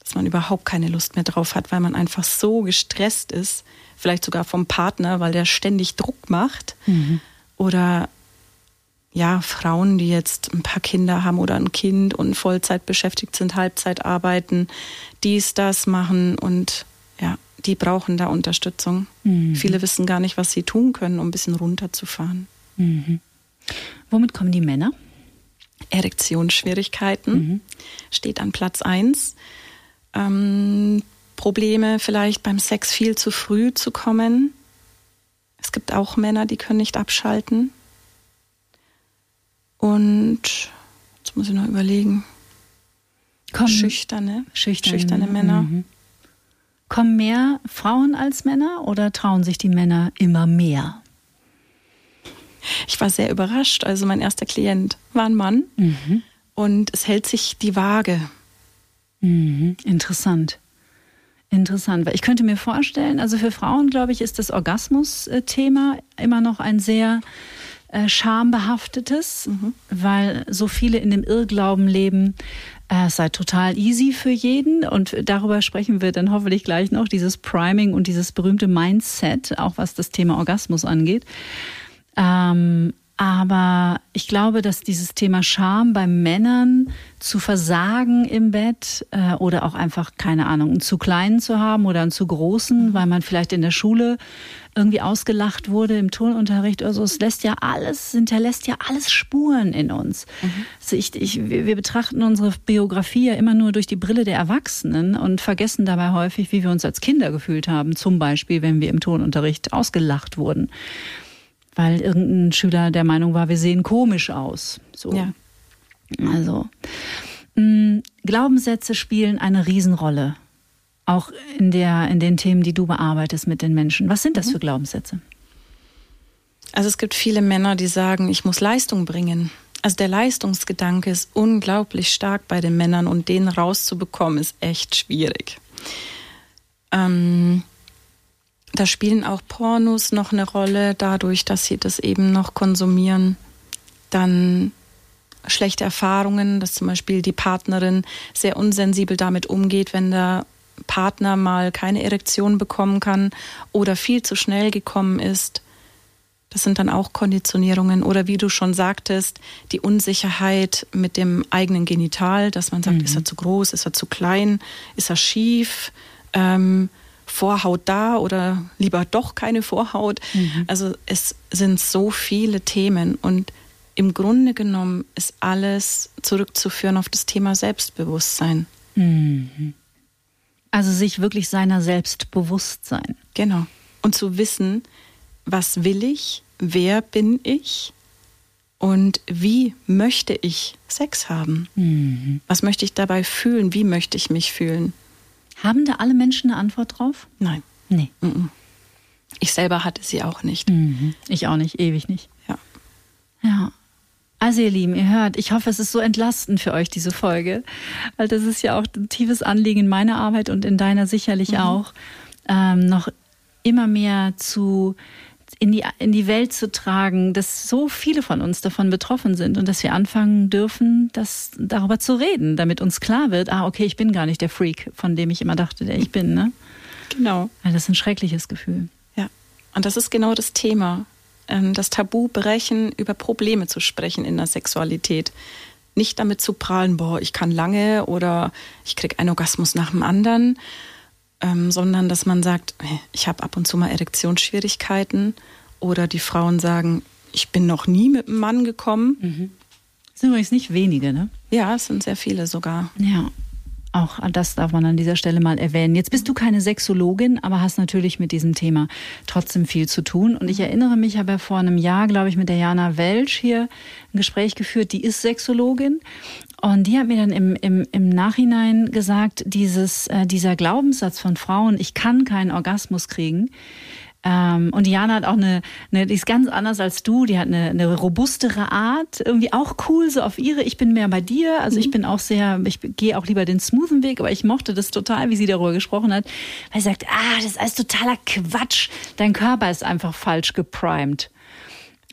Dass man überhaupt keine Lust mehr drauf hat, weil man einfach so gestresst ist, vielleicht sogar vom Partner, weil der ständig Druck macht. Mhm. Oder ja, Frauen, die jetzt ein paar Kinder haben oder ein Kind und Vollzeit beschäftigt sind, Halbzeit arbeiten, dies, das machen und ja, die brauchen da Unterstützung. Mhm. Viele wissen gar nicht, was sie tun können, um ein bisschen runterzufahren. Mhm. Womit kommen die Männer? Erektionsschwierigkeiten mhm. steht an Platz 1. Ähm, Probleme vielleicht beim Sex viel zu früh zu kommen. Es gibt auch Männer, die können nicht abschalten. Und jetzt muss ich noch überlegen. Kommen, schüchterne, schüchterne, schüchterne Männer. Mhm. Kommen mehr Frauen als Männer oder trauen sich die Männer immer mehr? Ich war sehr überrascht. Also mein erster Klient war ein Mann mhm. und es hält sich die Waage. Mhm. Interessant. Interessant, weil ich könnte mir vorstellen, also für Frauen, glaube ich, ist das Orgasmus-Thema immer noch ein sehr äh, schambehaftetes, mhm. weil so viele in dem Irrglauben leben, äh, es sei total easy für jeden. Und darüber sprechen wir dann hoffentlich gleich noch, dieses Priming und dieses berühmte Mindset, auch was das Thema Orgasmus angeht. Ähm, Aber ich glaube, dass dieses Thema Scham bei Männern zu versagen im Bett äh, oder auch einfach, keine Ahnung, einen zu kleinen zu haben oder einen zu großen, weil man vielleicht in der Schule irgendwie ausgelacht wurde im Turnunterricht oder so. Es lässt ja alles, hinterlässt ja alles Spuren in uns. Mhm. Also ich, ich, wir betrachten unsere Biografie ja immer nur durch die Brille der Erwachsenen und vergessen dabei häufig, wie wir uns als Kinder gefühlt haben. Zum Beispiel, wenn wir im Turnunterricht ausgelacht wurden weil irgendein Schüler der Meinung war, wir sehen komisch aus. So. Ja. Also mm, Glaubenssätze spielen eine Riesenrolle, auch in der in den Themen, die du bearbeitest mit den Menschen. Was sind das mhm. für Glaubenssätze? Also es gibt viele Männer, die sagen, ich muss Leistung bringen. Also der Leistungsgedanke ist unglaublich stark bei den Männern und den rauszubekommen ist echt schwierig. Ähm, da spielen auch Pornos noch eine Rolle, dadurch, dass sie das eben noch konsumieren. Dann schlechte Erfahrungen, dass zum Beispiel die Partnerin sehr unsensibel damit umgeht, wenn der Partner mal keine Erektion bekommen kann oder viel zu schnell gekommen ist. Das sind dann auch Konditionierungen. Oder wie du schon sagtest, die Unsicherheit mit dem eigenen Genital, dass man sagt, mhm. ist er zu groß, ist er zu klein, ist er schief. Ähm, Vorhaut da oder lieber doch keine Vorhaut. Mhm. Also es sind so viele Themen und im Grunde genommen ist alles zurückzuführen auf das Thema Selbstbewusstsein. Mhm. Also sich wirklich seiner selbst bewusst sein. Genau. Und zu wissen, was will ich, wer bin ich und wie möchte ich Sex haben? Mhm. Was möchte ich dabei fühlen? Wie möchte ich mich fühlen? Haben da alle Menschen eine Antwort drauf? Nein. Nee. Ich selber hatte sie auch nicht. Mhm. Ich auch nicht, ewig nicht. Ja. Ja. Also ihr Lieben, ihr hört, ich hoffe, es ist so entlastend für euch, diese Folge, weil das ist ja auch ein tiefes Anliegen in meiner Arbeit und in deiner sicherlich mhm. auch, ähm, noch immer mehr zu in die, in die Welt zu tragen, dass so viele von uns davon betroffen sind und dass wir anfangen dürfen, das, darüber zu reden, damit uns klar wird, ah, okay, ich bin gar nicht der Freak, von dem ich immer dachte, der ich bin. Ne? Genau. Weil das ist ein schreckliches Gefühl. Ja, und das ist genau das Thema. Ähm, das Tabu brechen, über Probleme zu sprechen in der Sexualität. Nicht damit zu prahlen, boah, ich kann lange oder ich kriege einen Orgasmus nach dem anderen, ähm, sondern dass man sagt, ich habe ab und zu mal Erektionsschwierigkeiten oder die Frauen sagen, ich bin noch nie mit einem Mann gekommen. Mhm. Das sind übrigens nicht wenige, ne? Ja, es sind sehr viele sogar. Ja. Auch das darf man an dieser Stelle mal erwähnen. Jetzt bist du keine Sexologin, aber hast natürlich mit diesem Thema trotzdem viel zu tun. Und ich erinnere mich, ich habe ja vor einem Jahr, glaube ich, mit der Jana Welsch hier ein Gespräch geführt. Die ist Sexologin. Und die hat mir dann im, im, im Nachhinein gesagt, dieses, äh, dieser Glaubenssatz von Frauen, ich kann keinen Orgasmus kriegen, ähm, und Diana hat auch eine, eine, die ist ganz anders als du, die hat eine, eine robustere Art, irgendwie auch cool, so auf ihre. Ich bin mehr bei dir, also ich mhm. bin auch sehr, ich gehe auch lieber den smoothen Weg, aber ich mochte das total, wie sie darüber gesprochen hat, weil sie sagt, ah, das ist alles totaler Quatsch, dein Körper ist einfach falsch geprimed.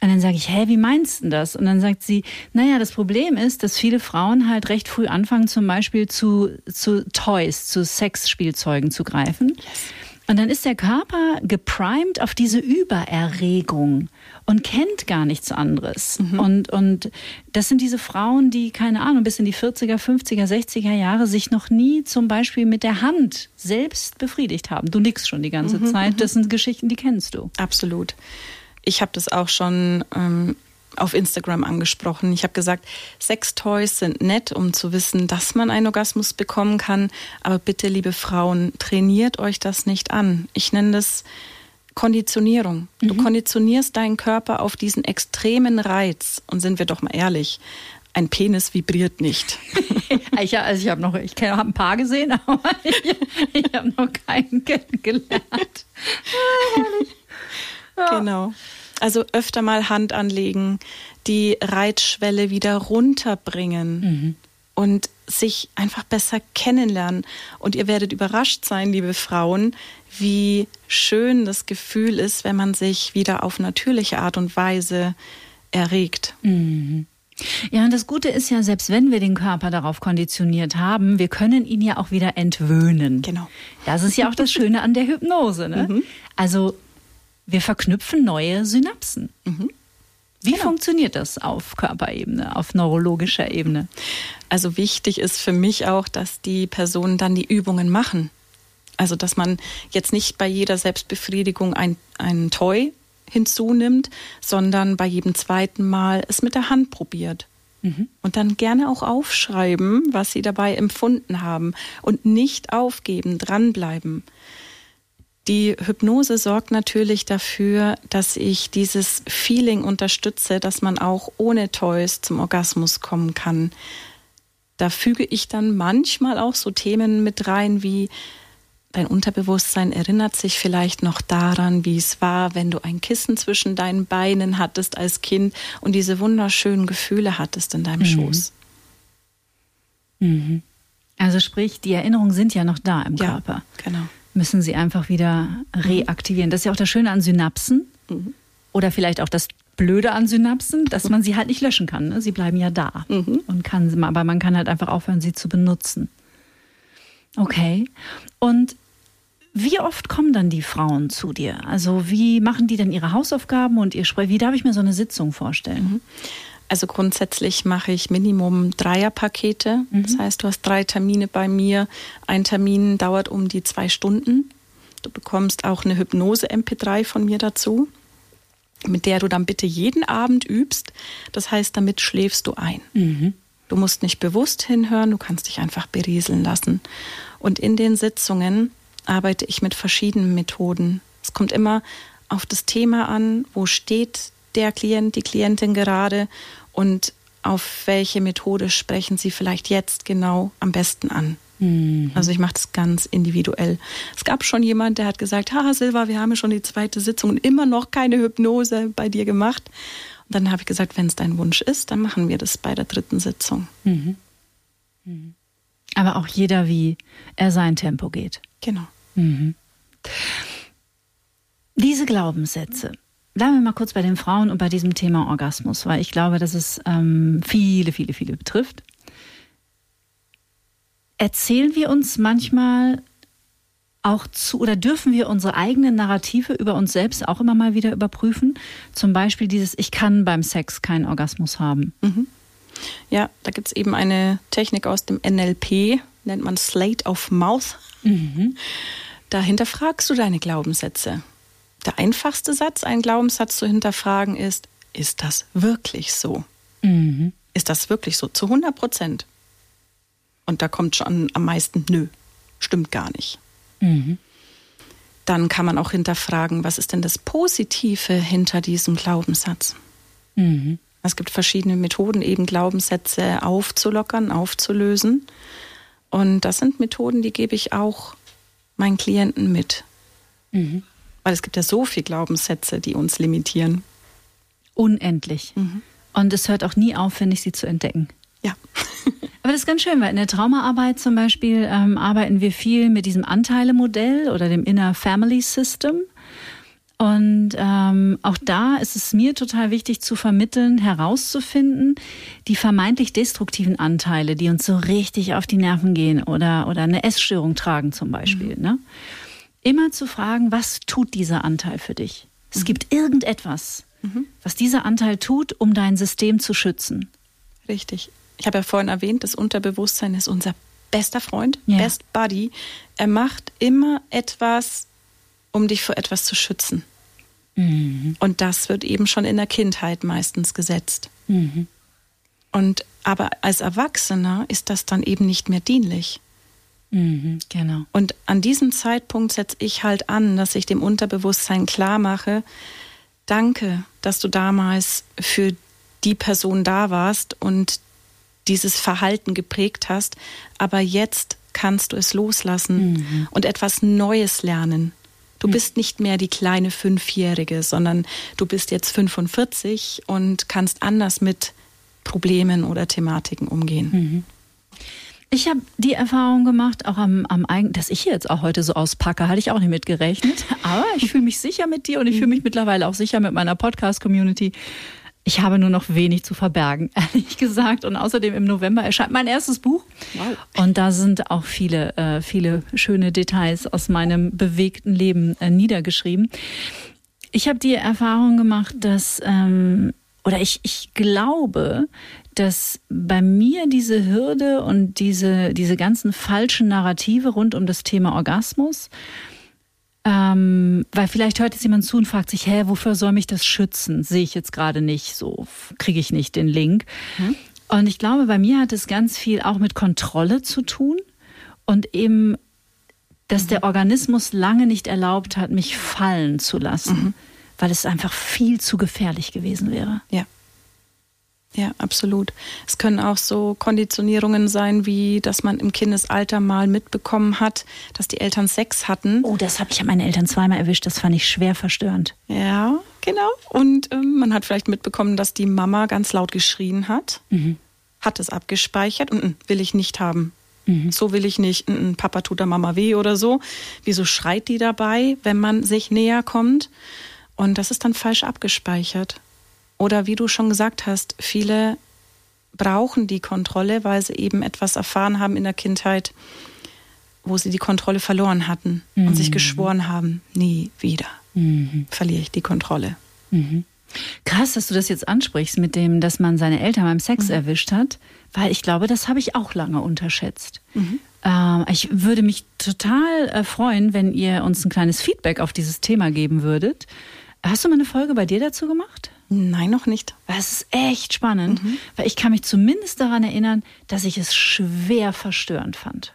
Und dann sage ich, hä, wie meinst du das? Und dann sagt sie, naja, das Problem ist, dass viele Frauen halt recht früh anfangen, zum Beispiel zu, zu Toys, zu Sexspielzeugen zu greifen. Yes. Und dann ist der Körper geprimed auf diese Übererregung und kennt gar nichts anderes. Mhm. Und, und das sind diese Frauen, die, keine Ahnung, bis in die 40er, 50er, 60er Jahre sich noch nie zum Beispiel mit der Hand selbst befriedigt haben. Du nix schon die ganze mhm, Zeit. Mhm. Das sind Geschichten, die kennst du. Absolut. Ich habe das auch schon ähm, auf Instagram angesprochen. Ich habe gesagt, Sextoys sind nett, um zu wissen, dass man einen Orgasmus bekommen kann. Aber bitte, liebe Frauen, trainiert euch das nicht an. Ich nenne das Konditionierung. Du mhm. konditionierst deinen Körper auf diesen extremen Reiz. Und sind wir doch mal ehrlich, ein Penis vibriert nicht. ich, also ich habe noch, ich habe ein paar gesehen, aber ich, ich habe noch keinen kennengelernt. Ah, genau. Also öfter mal Hand anlegen, die Reitschwelle wieder runterbringen mhm. und sich einfach besser kennenlernen. Und ihr werdet überrascht sein, liebe Frauen, wie schön das Gefühl ist, wenn man sich wieder auf natürliche Art und Weise erregt. Mhm. Ja, und das Gute ist ja, selbst wenn wir den Körper darauf konditioniert haben, wir können ihn ja auch wieder entwöhnen. Genau. Das ist ja auch das Schöne an der Hypnose. Ne? Mhm. Also wir verknüpfen neue Synapsen. Mhm. Wie genau. funktioniert das auf Körperebene, auf neurologischer Ebene? Also wichtig ist für mich auch, dass die Personen dann die Übungen machen. Also dass man jetzt nicht bei jeder Selbstbefriedigung ein, ein Toy hinzunimmt, sondern bei jedem zweiten Mal es mit der Hand probiert. Mhm. Und dann gerne auch aufschreiben, was sie dabei empfunden haben und nicht aufgeben, dranbleiben. Die Hypnose sorgt natürlich dafür, dass ich dieses Feeling unterstütze, dass man auch ohne Toys zum Orgasmus kommen kann. Da füge ich dann manchmal auch so Themen mit rein wie Dein Unterbewusstsein erinnert sich vielleicht noch daran, wie es war, wenn du ein Kissen zwischen deinen Beinen hattest als Kind und diese wunderschönen Gefühle hattest in deinem mhm. Schoß. Mhm. Also sprich, die Erinnerungen sind ja noch da im ja, Körper. Genau. Müssen sie einfach wieder mhm. reaktivieren. Das ist ja auch das Schöne an Synapsen. Mhm. Oder vielleicht auch das Blöde an Synapsen, dass man sie halt nicht löschen kann. Ne? Sie bleiben ja da. Mhm. Und kann, aber man kann halt einfach aufhören, sie zu benutzen. Okay. Und wie oft kommen dann die Frauen zu dir? Also wie machen die denn ihre Hausaufgaben und ihr Sprech? Wie darf ich mir so eine Sitzung vorstellen? Mhm. Also grundsätzlich mache ich Minimum Dreierpakete. Mhm. Das heißt, du hast drei Termine bei mir. Ein Termin dauert um die zwei Stunden. Du bekommst auch eine Hypnose-MP3 von mir dazu, mit der du dann bitte jeden Abend übst. Das heißt, damit schläfst du ein. Mhm. Du musst nicht bewusst hinhören, du kannst dich einfach berieseln lassen. Und in den Sitzungen arbeite ich mit verschiedenen Methoden. Es kommt immer auf das Thema an, wo steht der Klient, die Klientin gerade und auf welche Methode sprechen Sie vielleicht jetzt genau am besten an. Mhm. Also ich mache das ganz individuell. Es gab schon jemand, der hat gesagt, ha Silva, wir haben ja schon die zweite Sitzung und immer noch keine Hypnose bei dir gemacht dann habe ich gesagt, wenn es dein Wunsch ist, dann machen wir das bei der dritten Sitzung. Mhm. Mhm. Aber auch jeder, wie er sein Tempo geht. Genau. Mhm. Diese Glaubenssätze. Bleiben wir mal kurz bei den Frauen und bei diesem Thema Orgasmus, weil ich glaube, dass es ähm, viele, viele, viele betrifft. Erzählen wir uns manchmal auch zu oder dürfen wir unsere eigenen Narrative über uns selbst auch immer mal wieder überprüfen? Zum Beispiel dieses Ich kann beim Sex keinen Orgasmus haben. Mhm. Ja, da gibt es eben eine Technik aus dem NLP, nennt man Slate of Mouth. Mhm. Dahinter fragst du deine Glaubenssätze. Der einfachste Satz, einen Glaubenssatz zu hinterfragen, ist, ist das wirklich so? Mhm. Ist das wirklich so? Zu 100 Prozent. Und da kommt schon am meisten, nö, stimmt gar nicht. Mhm. Dann kann man auch hinterfragen, was ist denn das Positive hinter diesem Glaubenssatz? Mhm. Es gibt verschiedene Methoden, eben Glaubenssätze aufzulockern, aufzulösen. Und das sind Methoden, die gebe ich auch meinen Klienten mit. Mhm. Weil es gibt ja so viele Glaubenssätze, die uns limitieren. Unendlich. Mhm. Und es hört auch nie auf, finde ich, sie zu entdecken. Ja. Aber das ist ganz schön, weil in der Traumaarbeit zum Beispiel ähm, arbeiten wir viel mit diesem Anteilemodell oder dem Inner Family System. Und ähm, auch da ist es mir total wichtig zu vermitteln, herauszufinden, die vermeintlich destruktiven Anteile, die uns so richtig auf die Nerven gehen oder, oder eine Essstörung tragen zum Beispiel. Mhm. Ne? Immer zu fragen, was tut dieser Anteil für dich? Es mhm. gibt irgendetwas, mhm. was dieser Anteil tut, um dein System zu schützen. Richtig ich habe ja vorhin erwähnt, das Unterbewusstsein ist unser bester Freund, ja. Best Buddy. Er macht immer etwas, um dich vor etwas zu schützen. Mhm. Und das wird eben schon in der Kindheit meistens gesetzt. Mhm. Und aber als Erwachsener ist das dann eben nicht mehr dienlich. Mhm, genau. Und an diesem Zeitpunkt setze ich halt an, dass ich dem Unterbewusstsein klar mache, danke, dass du damals für die Person da warst und dieses Verhalten geprägt hast, aber jetzt kannst du es loslassen mhm. und etwas Neues lernen. Du mhm. bist nicht mehr die kleine Fünfjährige, sondern du bist jetzt 45 und kannst anders mit Problemen oder Thematiken umgehen. Mhm. Ich habe die Erfahrung gemacht, auch am, am eigenen, dass ich jetzt auch heute so auspacke, hatte ich auch nicht mitgerechnet. Aber ich fühle mich sicher mit dir und ich fühle mich mittlerweile auch sicher mit meiner Podcast-Community. Ich habe nur noch wenig zu verbergen, ehrlich gesagt. Und außerdem im November erscheint mein erstes Buch. Wow. Und da sind auch viele, äh, viele schöne Details aus meinem bewegten Leben äh, niedergeschrieben. Ich habe die Erfahrung gemacht, dass ähm, oder ich, ich glaube, dass bei mir diese Hürde und diese, diese ganzen falschen Narrative rund um das Thema Orgasmus, ähm, weil vielleicht hört jetzt jemand zu und fragt sich, hä, wofür soll mich das schützen? Sehe ich jetzt gerade nicht, so kriege ich nicht den Link. Hm. Und ich glaube, bei mir hat es ganz viel auch mit Kontrolle zu tun und eben, dass der Organismus lange nicht erlaubt hat, mich fallen zu lassen, mhm. Weil es einfach viel zu gefährlich gewesen wäre. Ja. Ja, absolut. Es können auch so Konditionierungen sein, wie dass man im Kindesalter mal mitbekommen hat, dass die Eltern Sex hatten. Oh, das habe ich meine Eltern zweimal erwischt. Das fand ich schwer verstörend. Ja, genau. Und ähm, man hat vielleicht mitbekommen, dass die Mama ganz laut geschrien hat, mhm. hat es abgespeichert und will ich nicht haben. Mhm. So will ich nicht. N Papa tut der Mama weh oder so. Wieso schreit die dabei, wenn man sich näher kommt? Und das ist dann falsch abgespeichert. Oder wie du schon gesagt hast, viele brauchen die Kontrolle, weil sie eben etwas erfahren haben in der Kindheit, wo sie die Kontrolle verloren hatten mhm. und sich mhm. geschworen haben, nie wieder mhm. verliere ich die Kontrolle. Mhm. Krass, dass du das jetzt ansprichst mit dem, dass man seine Eltern beim Sex mhm. erwischt hat, weil ich glaube, das habe ich auch lange unterschätzt. Mhm. Ähm, ich würde mich total äh, freuen, wenn ihr uns ein kleines Feedback auf dieses Thema geben würdet. Hast du mal eine Folge bei dir dazu gemacht? Nein, noch nicht. Das ist echt spannend, mhm. weil ich kann mich zumindest daran erinnern, dass ich es schwer verstörend fand.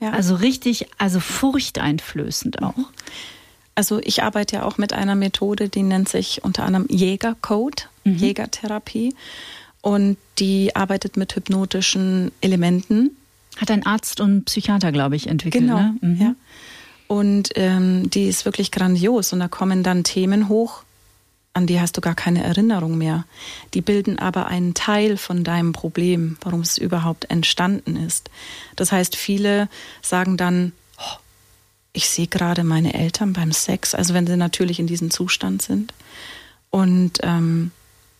Ja. Also richtig, also furchteinflößend auch. Mhm. Also ich arbeite ja auch mit einer Methode, die nennt sich unter anderem Jägercode, mhm. Jägertherapie. Und die arbeitet mit hypnotischen Elementen. Hat ein Arzt und Psychiater, glaube ich, entwickelt. Genau, ne? mhm. ja. Und ähm, die ist wirklich grandios. Und da kommen dann Themen hoch, an die hast du gar keine Erinnerung mehr. Die bilden aber einen Teil von deinem Problem, warum es überhaupt entstanden ist. Das heißt, viele sagen dann, oh, ich sehe gerade meine Eltern beim Sex, also wenn sie natürlich in diesem Zustand sind. Und ähm,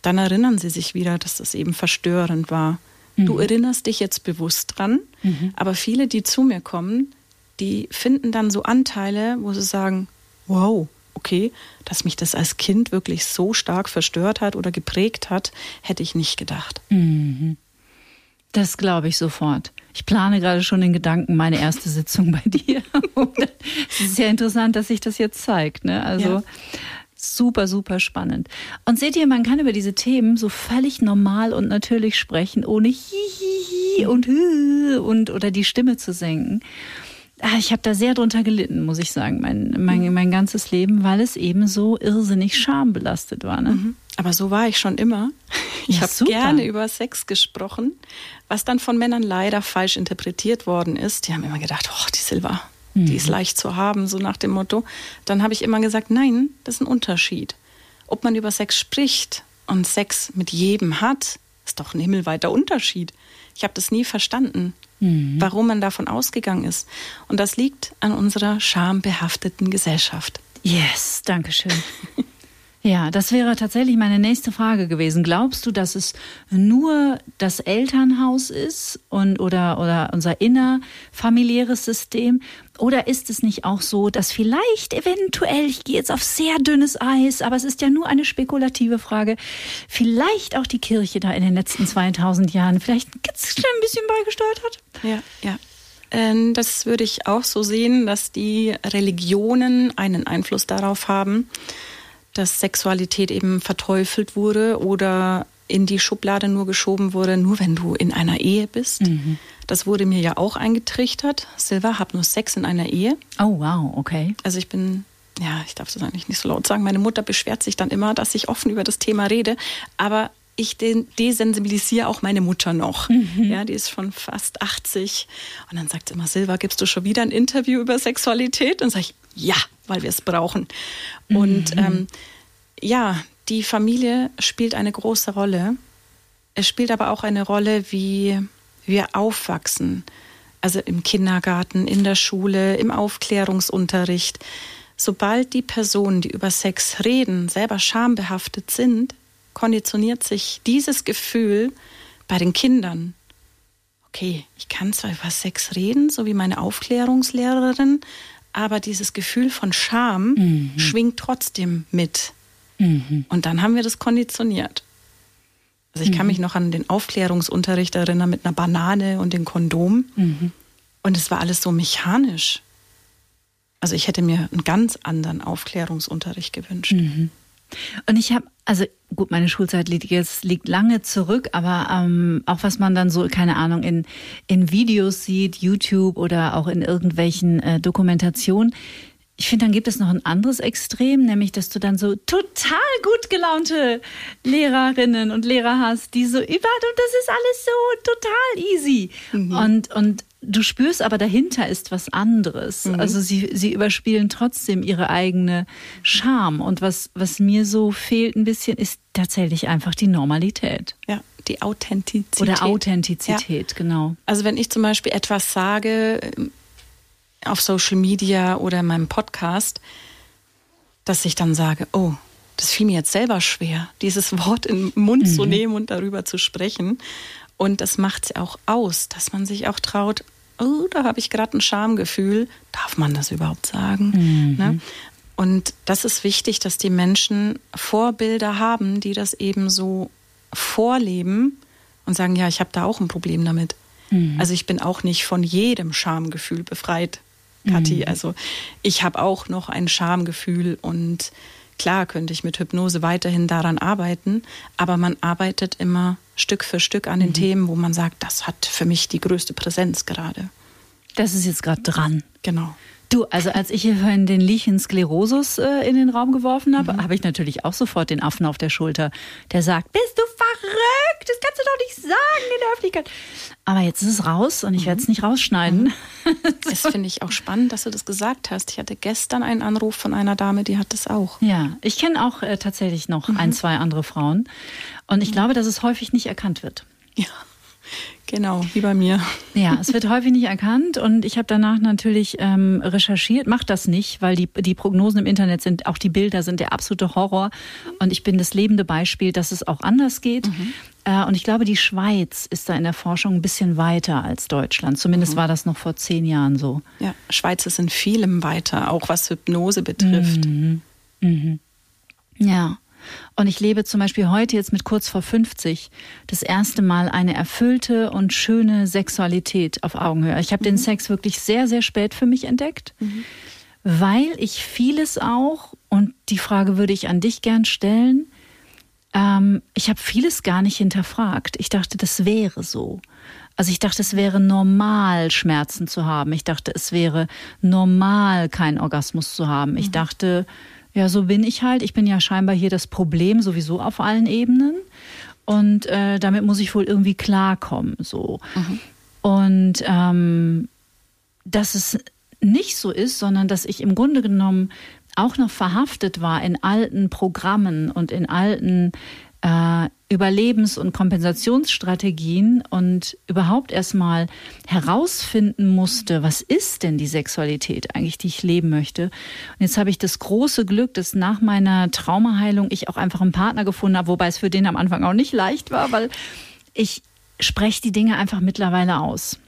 dann erinnern sie sich wieder, dass das eben verstörend war. Mhm. Du erinnerst dich jetzt bewusst dran, mhm. aber viele, die zu mir kommen, die finden dann so Anteile, wo sie sagen, wow, okay, dass mich das als Kind wirklich so stark verstört hat oder geprägt hat, hätte ich nicht gedacht. Mhm. Das glaube ich sofort. Ich plane gerade schon in Gedanken meine erste Sitzung bei dir. es ist ja interessant, dass sich das jetzt zeigt. Ne? Also ja. super, super spannend. Und seht ihr, man kann über diese Themen so völlig normal und natürlich sprechen, ohne hihihi und hü und oder die Stimme zu senken. Ah, ich habe da sehr drunter gelitten, muss ich sagen, mein, mein, mhm. mein ganzes Leben, weil es eben so irrsinnig schambelastet war. Ne? Mhm. Aber so war ich schon immer. Ich ja, habe gerne über Sex gesprochen, was dann von Männern leider falsch interpretiert worden ist. Die haben immer gedacht, oh, die Silva, mhm. die ist mhm. leicht zu haben, so nach dem Motto. Dann habe ich immer gesagt, nein, das ist ein Unterschied. Ob man über Sex spricht und Sex mit jedem hat, ist doch ein himmelweiter Unterschied. Ich habe das nie verstanden mhm. warum man davon ausgegangen ist. Und das liegt an unserer schambehafteten Gesellschaft. Yes, danke schön. Ja, das wäre tatsächlich meine nächste Frage gewesen. Glaubst du, dass es nur das Elternhaus ist und oder oder unser innerfamiliäres System oder ist es nicht auch so, dass vielleicht eventuell, ich gehe jetzt auf sehr dünnes Eis, aber es ist ja nur eine spekulative Frage, vielleicht auch die Kirche da in den letzten 2000 Jahren vielleicht ein bisschen beigesteuert hat? Ja, ja. Ähm, das würde ich auch so sehen, dass die Religionen einen Einfluss darauf haben dass Sexualität eben verteufelt wurde oder in die Schublade nur geschoben wurde, nur wenn du in einer Ehe bist. Mhm. Das wurde mir ja auch eingetrichtert. Silva, hab nur Sex in einer Ehe. Oh, wow, okay. Also ich bin, ja, ich darf das eigentlich nicht so laut sagen. Meine Mutter beschwert sich dann immer, dass ich offen über das Thema rede. Aber ich desensibilisiere auch meine Mutter noch. Mhm. Ja, die ist schon fast 80. Und dann sagt sie immer, Silva, gibst du schon wieder ein Interview über Sexualität? Und sage ich, ja, weil wir es brauchen. Mhm. Und ähm, ja, die Familie spielt eine große Rolle. Es spielt aber auch eine Rolle, wie wir aufwachsen. Also im Kindergarten, in der Schule, im Aufklärungsunterricht. Sobald die Personen, die über Sex reden, selber schambehaftet sind, konditioniert sich dieses Gefühl bei den Kindern. Okay, ich kann zwar über Sex reden, so wie meine Aufklärungslehrerin, aber dieses Gefühl von Scham mhm. schwingt trotzdem mit. Mhm. Und dann haben wir das konditioniert. Also ich mhm. kann mich noch an den Aufklärungsunterricht erinnern mit einer Banane und dem Kondom. Mhm. Und es war alles so mechanisch. Also ich hätte mir einen ganz anderen Aufklärungsunterricht gewünscht. Mhm. Und ich habe, also gut, meine Schulzeit liegt jetzt liegt lange zurück, aber ähm, auch was man dann so, keine Ahnung, in, in Videos sieht, YouTube oder auch in irgendwelchen äh, Dokumentationen, ich finde, dann gibt es noch ein anderes Extrem, nämlich, dass du dann so total gut gelaunte Lehrerinnen und Lehrer hast, die so über, und das ist alles so total easy. Mhm. Und, und du spürst aber dahinter ist was anderes. Mhm. Also sie, sie überspielen trotzdem ihre eigene Scham. Und was, was mir so fehlt ein bisschen, ist tatsächlich einfach die Normalität. Ja, die Authentizität. Oder Authentizität, ja. genau. Also wenn ich zum Beispiel etwas sage, auf Social Media oder in meinem Podcast, dass ich dann sage, oh, das fiel mir jetzt selber schwer, dieses Wort in den Mund mhm. zu nehmen und darüber zu sprechen. Und das macht es auch aus, dass man sich auch traut, oh, da habe ich gerade ein Schamgefühl. Darf man das überhaupt sagen? Mhm. Ne? Und das ist wichtig, dass die Menschen Vorbilder haben, die das eben so vorleben und sagen, ja, ich habe da auch ein Problem damit. Mhm. Also ich bin auch nicht von jedem Schamgefühl befreit. Kathi. Mhm. Also ich habe auch noch ein Schamgefühl und klar könnte ich mit Hypnose weiterhin daran arbeiten, aber man arbeitet immer Stück für Stück an den mhm. Themen, wo man sagt, das hat für mich die größte Präsenz gerade. Das ist jetzt gerade dran. Genau. Du, also als ich hier vorhin den Lichen Sklerosus äh, in den Raum geworfen habe, mhm. habe ich natürlich auch sofort den Affen auf der Schulter, der sagt, bist du verrückt? Das kannst du doch nicht sagen in der Öffentlichkeit. Aber jetzt ist es raus und ich mhm. werde es nicht rausschneiden. Mhm. Das finde ich auch spannend, dass du das gesagt hast. Ich hatte gestern einen Anruf von einer Dame, die hat das auch. Ja, ich kenne auch äh, tatsächlich noch ein, mhm. zwei andere Frauen. Und ich mhm. glaube, dass es häufig nicht erkannt wird. Ja. Genau, wie bei mir. Ja, es wird häufig nicht erkannt und ich habe danach natürlich ähm, recherchiert, mache das nicht, weil die, die Prognosen im Internet sind, auch die Bilder sind der absolute Horror und ich bin das lebende Beispiel, dass es auch anders geht. Mhm. Äh, und ich glaube, die Schweiz ist da in der Forschung ein bisschen weiter als Deutschland. Zumindest mhm. war das noch vor zehn Jahren so. Ja, Schweiz ist in vielem weiter, auch was Hypnose betrifft. Mhm. Mhm. Ja. Und ich lebe zum Beispiel heute jetzt mit kurz vor 50 das erste Mal eine erfüllte und schöne Sexualität auf Augenhöhe. Ich habe mhm. den Sex wirklich sehr, sehr spät für mich entdeckt, mhm. weil ich vieles auch, und die Frage würde ich an dich gern stellen, ähm, ich habe vieles gar nicht hinterfragt. Ich dachte, das wäre so. Also ich dachte, es wäre normal, Schmerzen zu haben. Ich dachte, es wäre normal, keinen Orgasmus zu haben. Ich mhm. dachte, ja, so bin ich halt. Ich bin ja scheinbar hier das Problem sowieso auf allen Ebenen. Und äh, damit muss ich wohl irgendwie klarkommen. So. Mhm. Und ähm, dass es nicht so ist, sondern dass ich im Grunde genommen auch noch verhaftet war in alten Programmen und in alten äh, Überlebens- und Kompensationsstrategien und überhaupt erstmal herausfinden musste, was ist denn die Sexualität eigentlich, die ich leben möchte. Und jetzt habe ich das große Glück, dass nach meiner Traumaheilung ich auch einfach einen Partner gefunden habe, wobei es für den am Anfang auch nicht leicht war, weil ich spreche die Dinge einfach mittlerweile aus.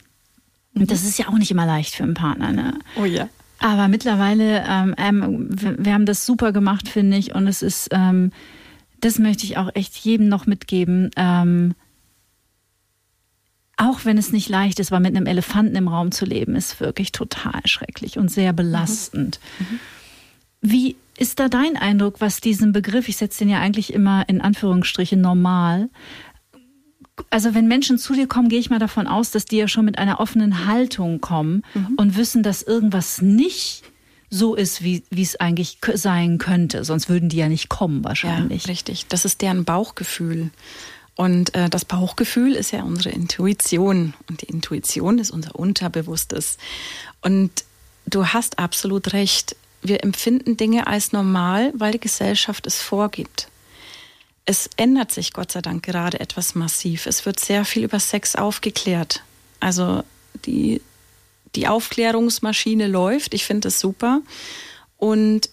Und das ist ja auch nicht immer leicht für einen Partner. Ne? Oh ja. Aber mittlerweile, ähm, ähm wir haben das super gemacht, finde ich. Und es ist ähm, das möchte ich auch echt jedem noch mitgeben. Ähm, auch wenn es nicht leicht ist, weil mit einem Elefanten im Raum zu leben, ist wirklich total schrecklich und sehr belastend. Mhm. Mhm. Wie ist da dein Eindruck, was diesen Begriff, ich setze den ja eigentlich immer in Anführungsstrichen normal, also wenn Menschen zu dir kommen, gehe ich mal davon aus, dass die ja schon mit einer offenen Haltung kommen mhm. und wissen, dass irgendwas nicht so ist, wie es eigentlich sein könnte. Sonst würden die ja nicht kommen wahrscheinlich. Ja, richtig. Das ist deren Bauchgefühl. Und äh, das Bauchgefühl ist ja unsere Intuition. Und die Intuition ist unser Unterbewusstes. Und du hast absolut recht. Wir empfinden Dinge als normal, weil die Gesellschaft es vorgibt. Es ändert sich Gott sei Dank gerade etwas massiv. Es wird sehr viel über Sex aufgeklärt. Also die die Aufklärungsmaschine läuft. Ich finde das super. Und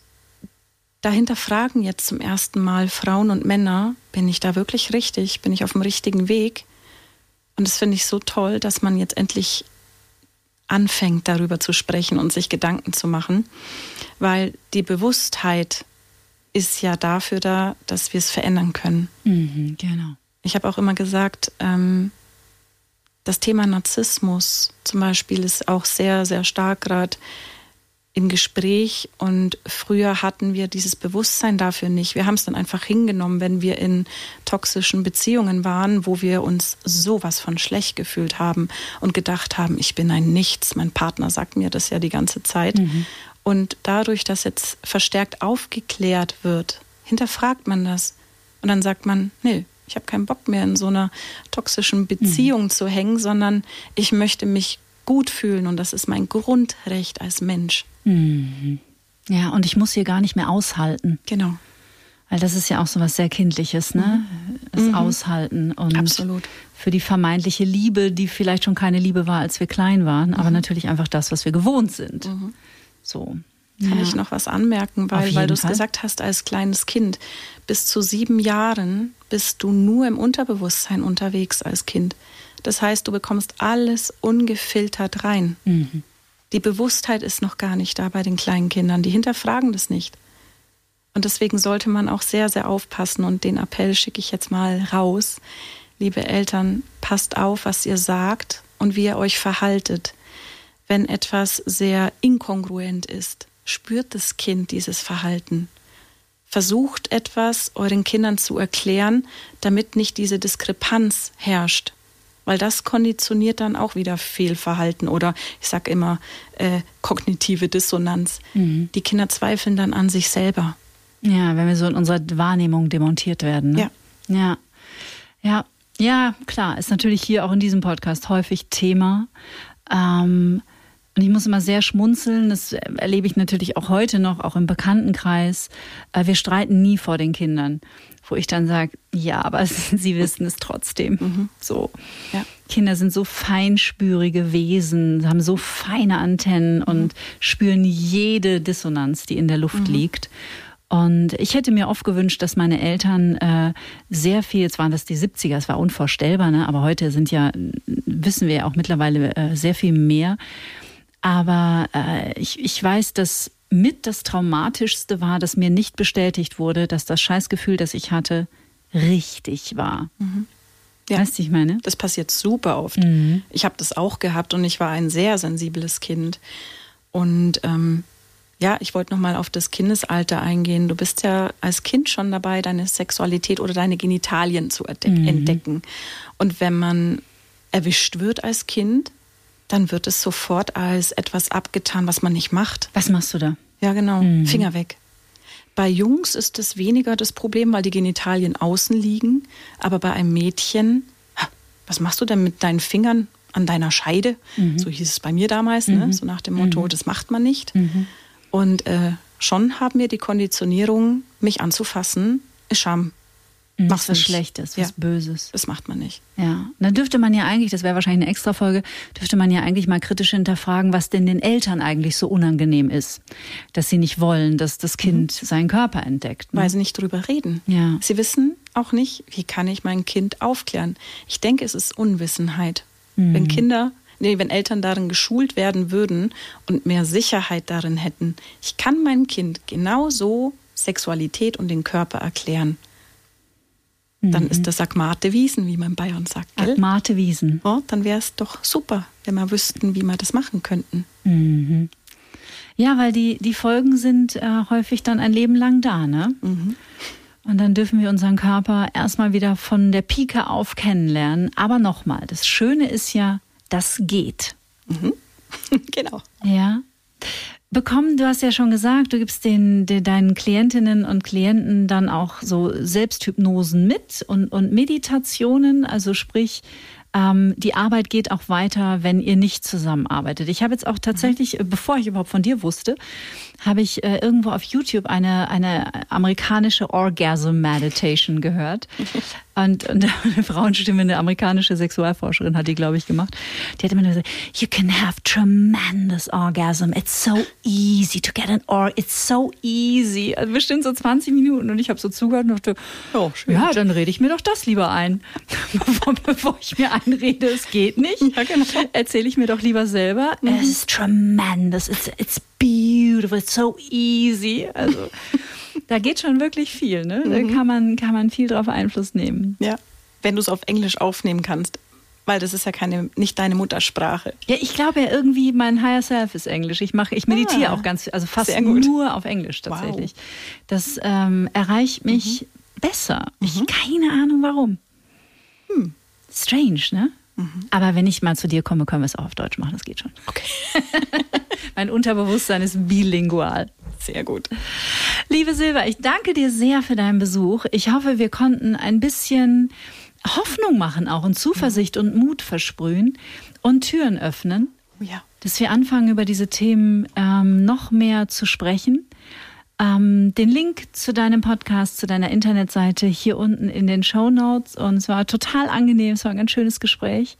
dahinter fragen jetzt zum ersten Mal Frauen und Männer, bin ich da wirklich richtig? Bin ich auf dem richtigen Weg? Und das finde ich so toll, dass man jetzt endlich anfängt, darüber zu sprechen und sich Gedanken zu machen, weil die Bewusstheit ist ja dafür da, dass wir es verändern können. Mhm, genau. Ich habe auch immer gesagt, ähm, das Thema Narzissmus zum Beispiel ist auch sehr, sehr stark gerade im Gespräch und früher hatten wir dieses Bewusstsein dafür nicht. Wir haben es dann einfach hingenommen, wenn wir in toxischen Beziehungen waren, wo wir uns sowas von schlecht gefühlt haben und gedacht haben, ich bin ein Nichts. Mein Partner sagt mir das ja die ganze Zeit. Mhm. Und dadurch, dass jetzt verstärkt aufgeklärt wird, hinterfragt man das und dann sagt man, nee, ich habe keinen Bock mehr in so einer toxischen Beziehung mhm. zu hängen, sondern ich möchte mich gut fühlen und das ist mein Grundrecht als Mensch. Mhm. Ja, und ich muss hier gar nicht mehr aushalten. Genau. Weil das ist ja auch so was sehr Kindliches, ne? Mhm. Das mhm. Aushalten und Absolut. für die vermeintliche Liebe, die vielleicht schon keine Liebe war, als wir klein waren, aber mhm. natürlich einfach das, was wir gewohnt sind. Mhm. So. Kann ja. ich noch was anmerken, weil, weil du es gesagt hast als kleines Kind. Bis zu sieben Jahren bist du nur im Unterbewusstsein unterwegs als Kind. Das heißt, du bekommst alles ungefiltert rein. Mhm. Die Bewusstheit ist noch gar nicht da bei den kleinen Kindern. Die hinterfragen das nicht. Und deswegen sollte man auch sehr, sehr aufpassen. Und den Appell schicke ich jetzt mal raus. Liebe Eltern, passt auf, was ihr sagt und wie ihr euch verhaltet. Wenn etwas sehr inkongruent ist, spürt das Kind dieses Verhalten. Versucht etwas euren Kindern zu erklären, damit nicht diese Diskrepanz herrscht. Weil das konditioniert dann auch wieder Fehlverhalten oder ich sage immer äh, kognitive Dissonanz. Mhm. Die Kinder zweifeln dann an sich selber. Ja, wenn wir so in unserer Wahrnehmung demontiert werden. Ne? Ja. Ja. Ja. Ja, klar, ist natürlich hier auch in diesem Podcast häufig Thema. Ähm, und ich muss immer sehr schmunzeln, das erlebe ich natürlich auch heute noch, auch im Bekanntenkreis. Äh, wir streiten nie vor den Kindern, wo ich dann sage, ja, aber sie wissen es trotzdem. Mhm. So. Ja. Kinder sind so feinspürige Wesen, haben so feine Antennen mhm. und spüren jede Dissonanz, die in der Luft mhm. liegt. Und ich hätte mir oft gewünscht, dass meine Eltern äh, sehr viel, jetzt waren das die 70er, es war unvorstellbar, ne? aber heute sind ja, wissen wir ja auch mittlerweile äh, sehr viel mehr aber äh, ich, ich weiß, dass mit das Traumatischste war, dass mir nicht bestätigt wurde, dass das Scheißgefühl, das ich hatte, richtig war. Mhm. Ja, weißt du, ich meine? Das passiert super oft. Mhm. Ich habe das auch gehabt und ich war ein sehr sensibles Kind. Und ähm, ja, ich wollte nochmal auf das Kindesalter eingehen. Du bist ja als Kind schon dabei, deine Sexualität oder deine Genitalien zu mhm. entdecken. Und wenn man erwischt wird als Kind, dann wird es sofort als etwas abgetan, was man nicht macht. Was machst du da? Ja, genau. Mhm. Finger weg. Bei Jungs ist es weniger das Problem, weil die Genitalien außen liegen. Aber bei einem Mädchen, was machst du denn mit deinen Fingern an deiner Scheide? Mhm. So hieß es bei mir damals, ne? mhm. ne? so nach dem Motto, mhm. das macht man nicht. Mhm. Und äh, schon haben wir die Konditionierung, mich anzufassen, ist Scham Mhm. Machst was Schlechtes, was ja. Böses. Das macht man nicht. Ja. dann dürfte man ja eigentlich, das wäre wahrscheinlich eine extra Folge, dürfte man ja eigentlich mal kritisch hinterfragen, was denn den Eltern eigentlich so unangenehm ist. Dass sie nicht wollen, dass das Kind mhm. seinen Körper entdeckt. Ne? Weil sie nicht drüber reden. Ja. Sie wissen auch nicht, wie kann ich mein Kind aufklären. Ich denke, es ist Unwissenheit. Mhm. Wenn Kinder nee, wenn Eltern darin geschult werden würden und mehr Sicherheit darin hätten, ich kann meinem Kind genauso Sexualität und den Körper erklären dann mhm. ist das Agmate Wiesen, wie man in Bayern sagt. Gell? Agmate Wiesen. Ja, dann wäre es doch super, wenn wir wüssten, wie wir das machen könnten. Mhm. Ja, weil die, die Folgen sind äh, häufig dann ein Leben lang da, ne? Mhm. Und dann dürfen wir unseren Körper erstmal wieder von der Pike auf kennenlernen. Aber nochmal, das Schöne ist ja, das geht. Mhm. genau. Ja bekommen, du hast ja schon gesagt, du gibst den, den, deinen Klientinnen und Klienten dann auch so Selbsthypnosen mit und, und Meditationen, also sprich, ähm, die Arbeit geht auch weiter, wenn ihr nicht zusammenarbeitet. Ich habe jetzt auch tatsächlich, mhm. bevor ich überhaupt von dir wusste, habe ich äh, irgendwo auf YouTube eine, eine amerikanische Orgasm Meditation gehört. Und, und eine Frauenstimme, eine amerikanische Sexualforscherin hat die, glaube ich, gemacht. Die hat immer gesagt, you can have tremendous orgasm. It's so easy to get an or. It's so easy. Also bestimmt so 20 Minuten. Und ich habe so zugehört und dachte, oh, ja, dann rede ich mir doch das lieber ein. bevor, bevor ich mir einrede, es geht nicht, ja, genau. erzähle ich mir doch lieber selber. Mhm. It's tremendous. It's, it's beautiful. It's so easy. Also da geht schon wirklich viel. Ne? Da mhm. kann man, kann man viel drauf Einfluss nehmen. Ja. wenn du es auf Englisch aufnehmen kannst weil das ist ja keine, nicht deine Muttersprache. Ja, ich glaube ja irgendwie, mein Higher Self ist Englisch. Ich mache, ich meditiere ah, auch ganz, also fast nur auf Englisch tatsächlich. Wow. Das ähm, erreicht mich mhm. besser. Mhm. Ich keine Ahnung warum. Hm. Strange, ne? Mhm. Aber wenn ich mal zu dir komme, können wir es auch auf Deutsch machen. Das geht schon. Okay. mein Unterbewusstsein ist bilingual. Sehr gut. Liebe Silva, ich danke dir sehr für deinen Besuch. Ich hoffe, wir konnten ein bisschen Hoffnung machen auch und Zuversicht ja. und Mut versprühen und Türen öffnen. Ja. Dass wir anfangen, über diese Themen ähm, noch mehr zu sprechen. Ähm, den Link zu deinem Podcast, zu deiner Internetseite hier unten in den Show Notes. Und es war total angenehm, es war ein ganz schönes Gespräch.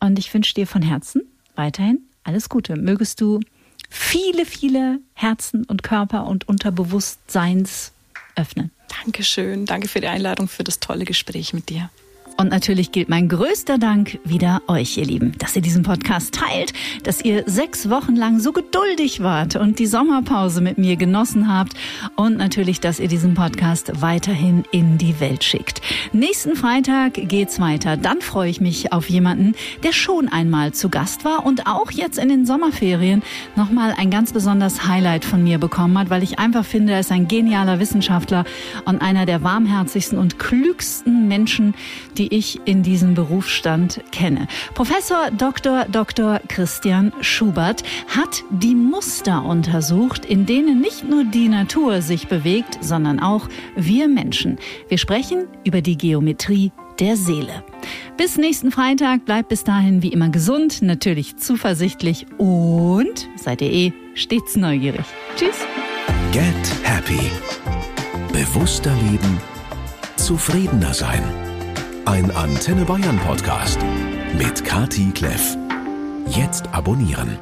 Und ich wünsche dir von Herzen weiterhin alles Gute. Mögest du viele, viele Herzen und Körper und Unterbewusstseins öffnen. Dankeschön. Danke für die Einladung, für das tolle Gespräch mit dir. Und natürlich gilt mein größter Dank wieder euch, ihr Lieben, dass ihr diesen Podcast teilt, dass ihr sechs Wochen lang so geduldig wart und die Sommerpause mit mir genossen habt und natürlich, dass ihr diesen Podcast weiterhin in die Welt schickt. Nächsten Freitag geht's weiter. Dann freue ich mich auf jemanden, der schon einmal zu Gast war und auch jetzt in den Sommerferien nochmal ein ganz besonderes Highlight von mir bekommen hat, weil ich einfach finde, er ist ein genialer Wissenschaftler und einer der warmherzigsten und klügsten Menschen, die die ich in diesem Berufsstand kenne. Professor Dr. Dr. Christian Schubert hat die Muster untersucht, in denen nicht nur die Natur sich bewegt, sondern auch wir Menschen. Wir sprechen über die Geometrie der Seele. Bis nächsten Freitag, bleibt bis dahin wie immer gesund, natürlich zuversichtlich und seid ihr eh stets neugierig. Tschüss. Get Happy. Bewusster leben. Zufriedener sein. Ein Antenne Bayern Podcast mit Kati Kleff. Jetzt abonnieren.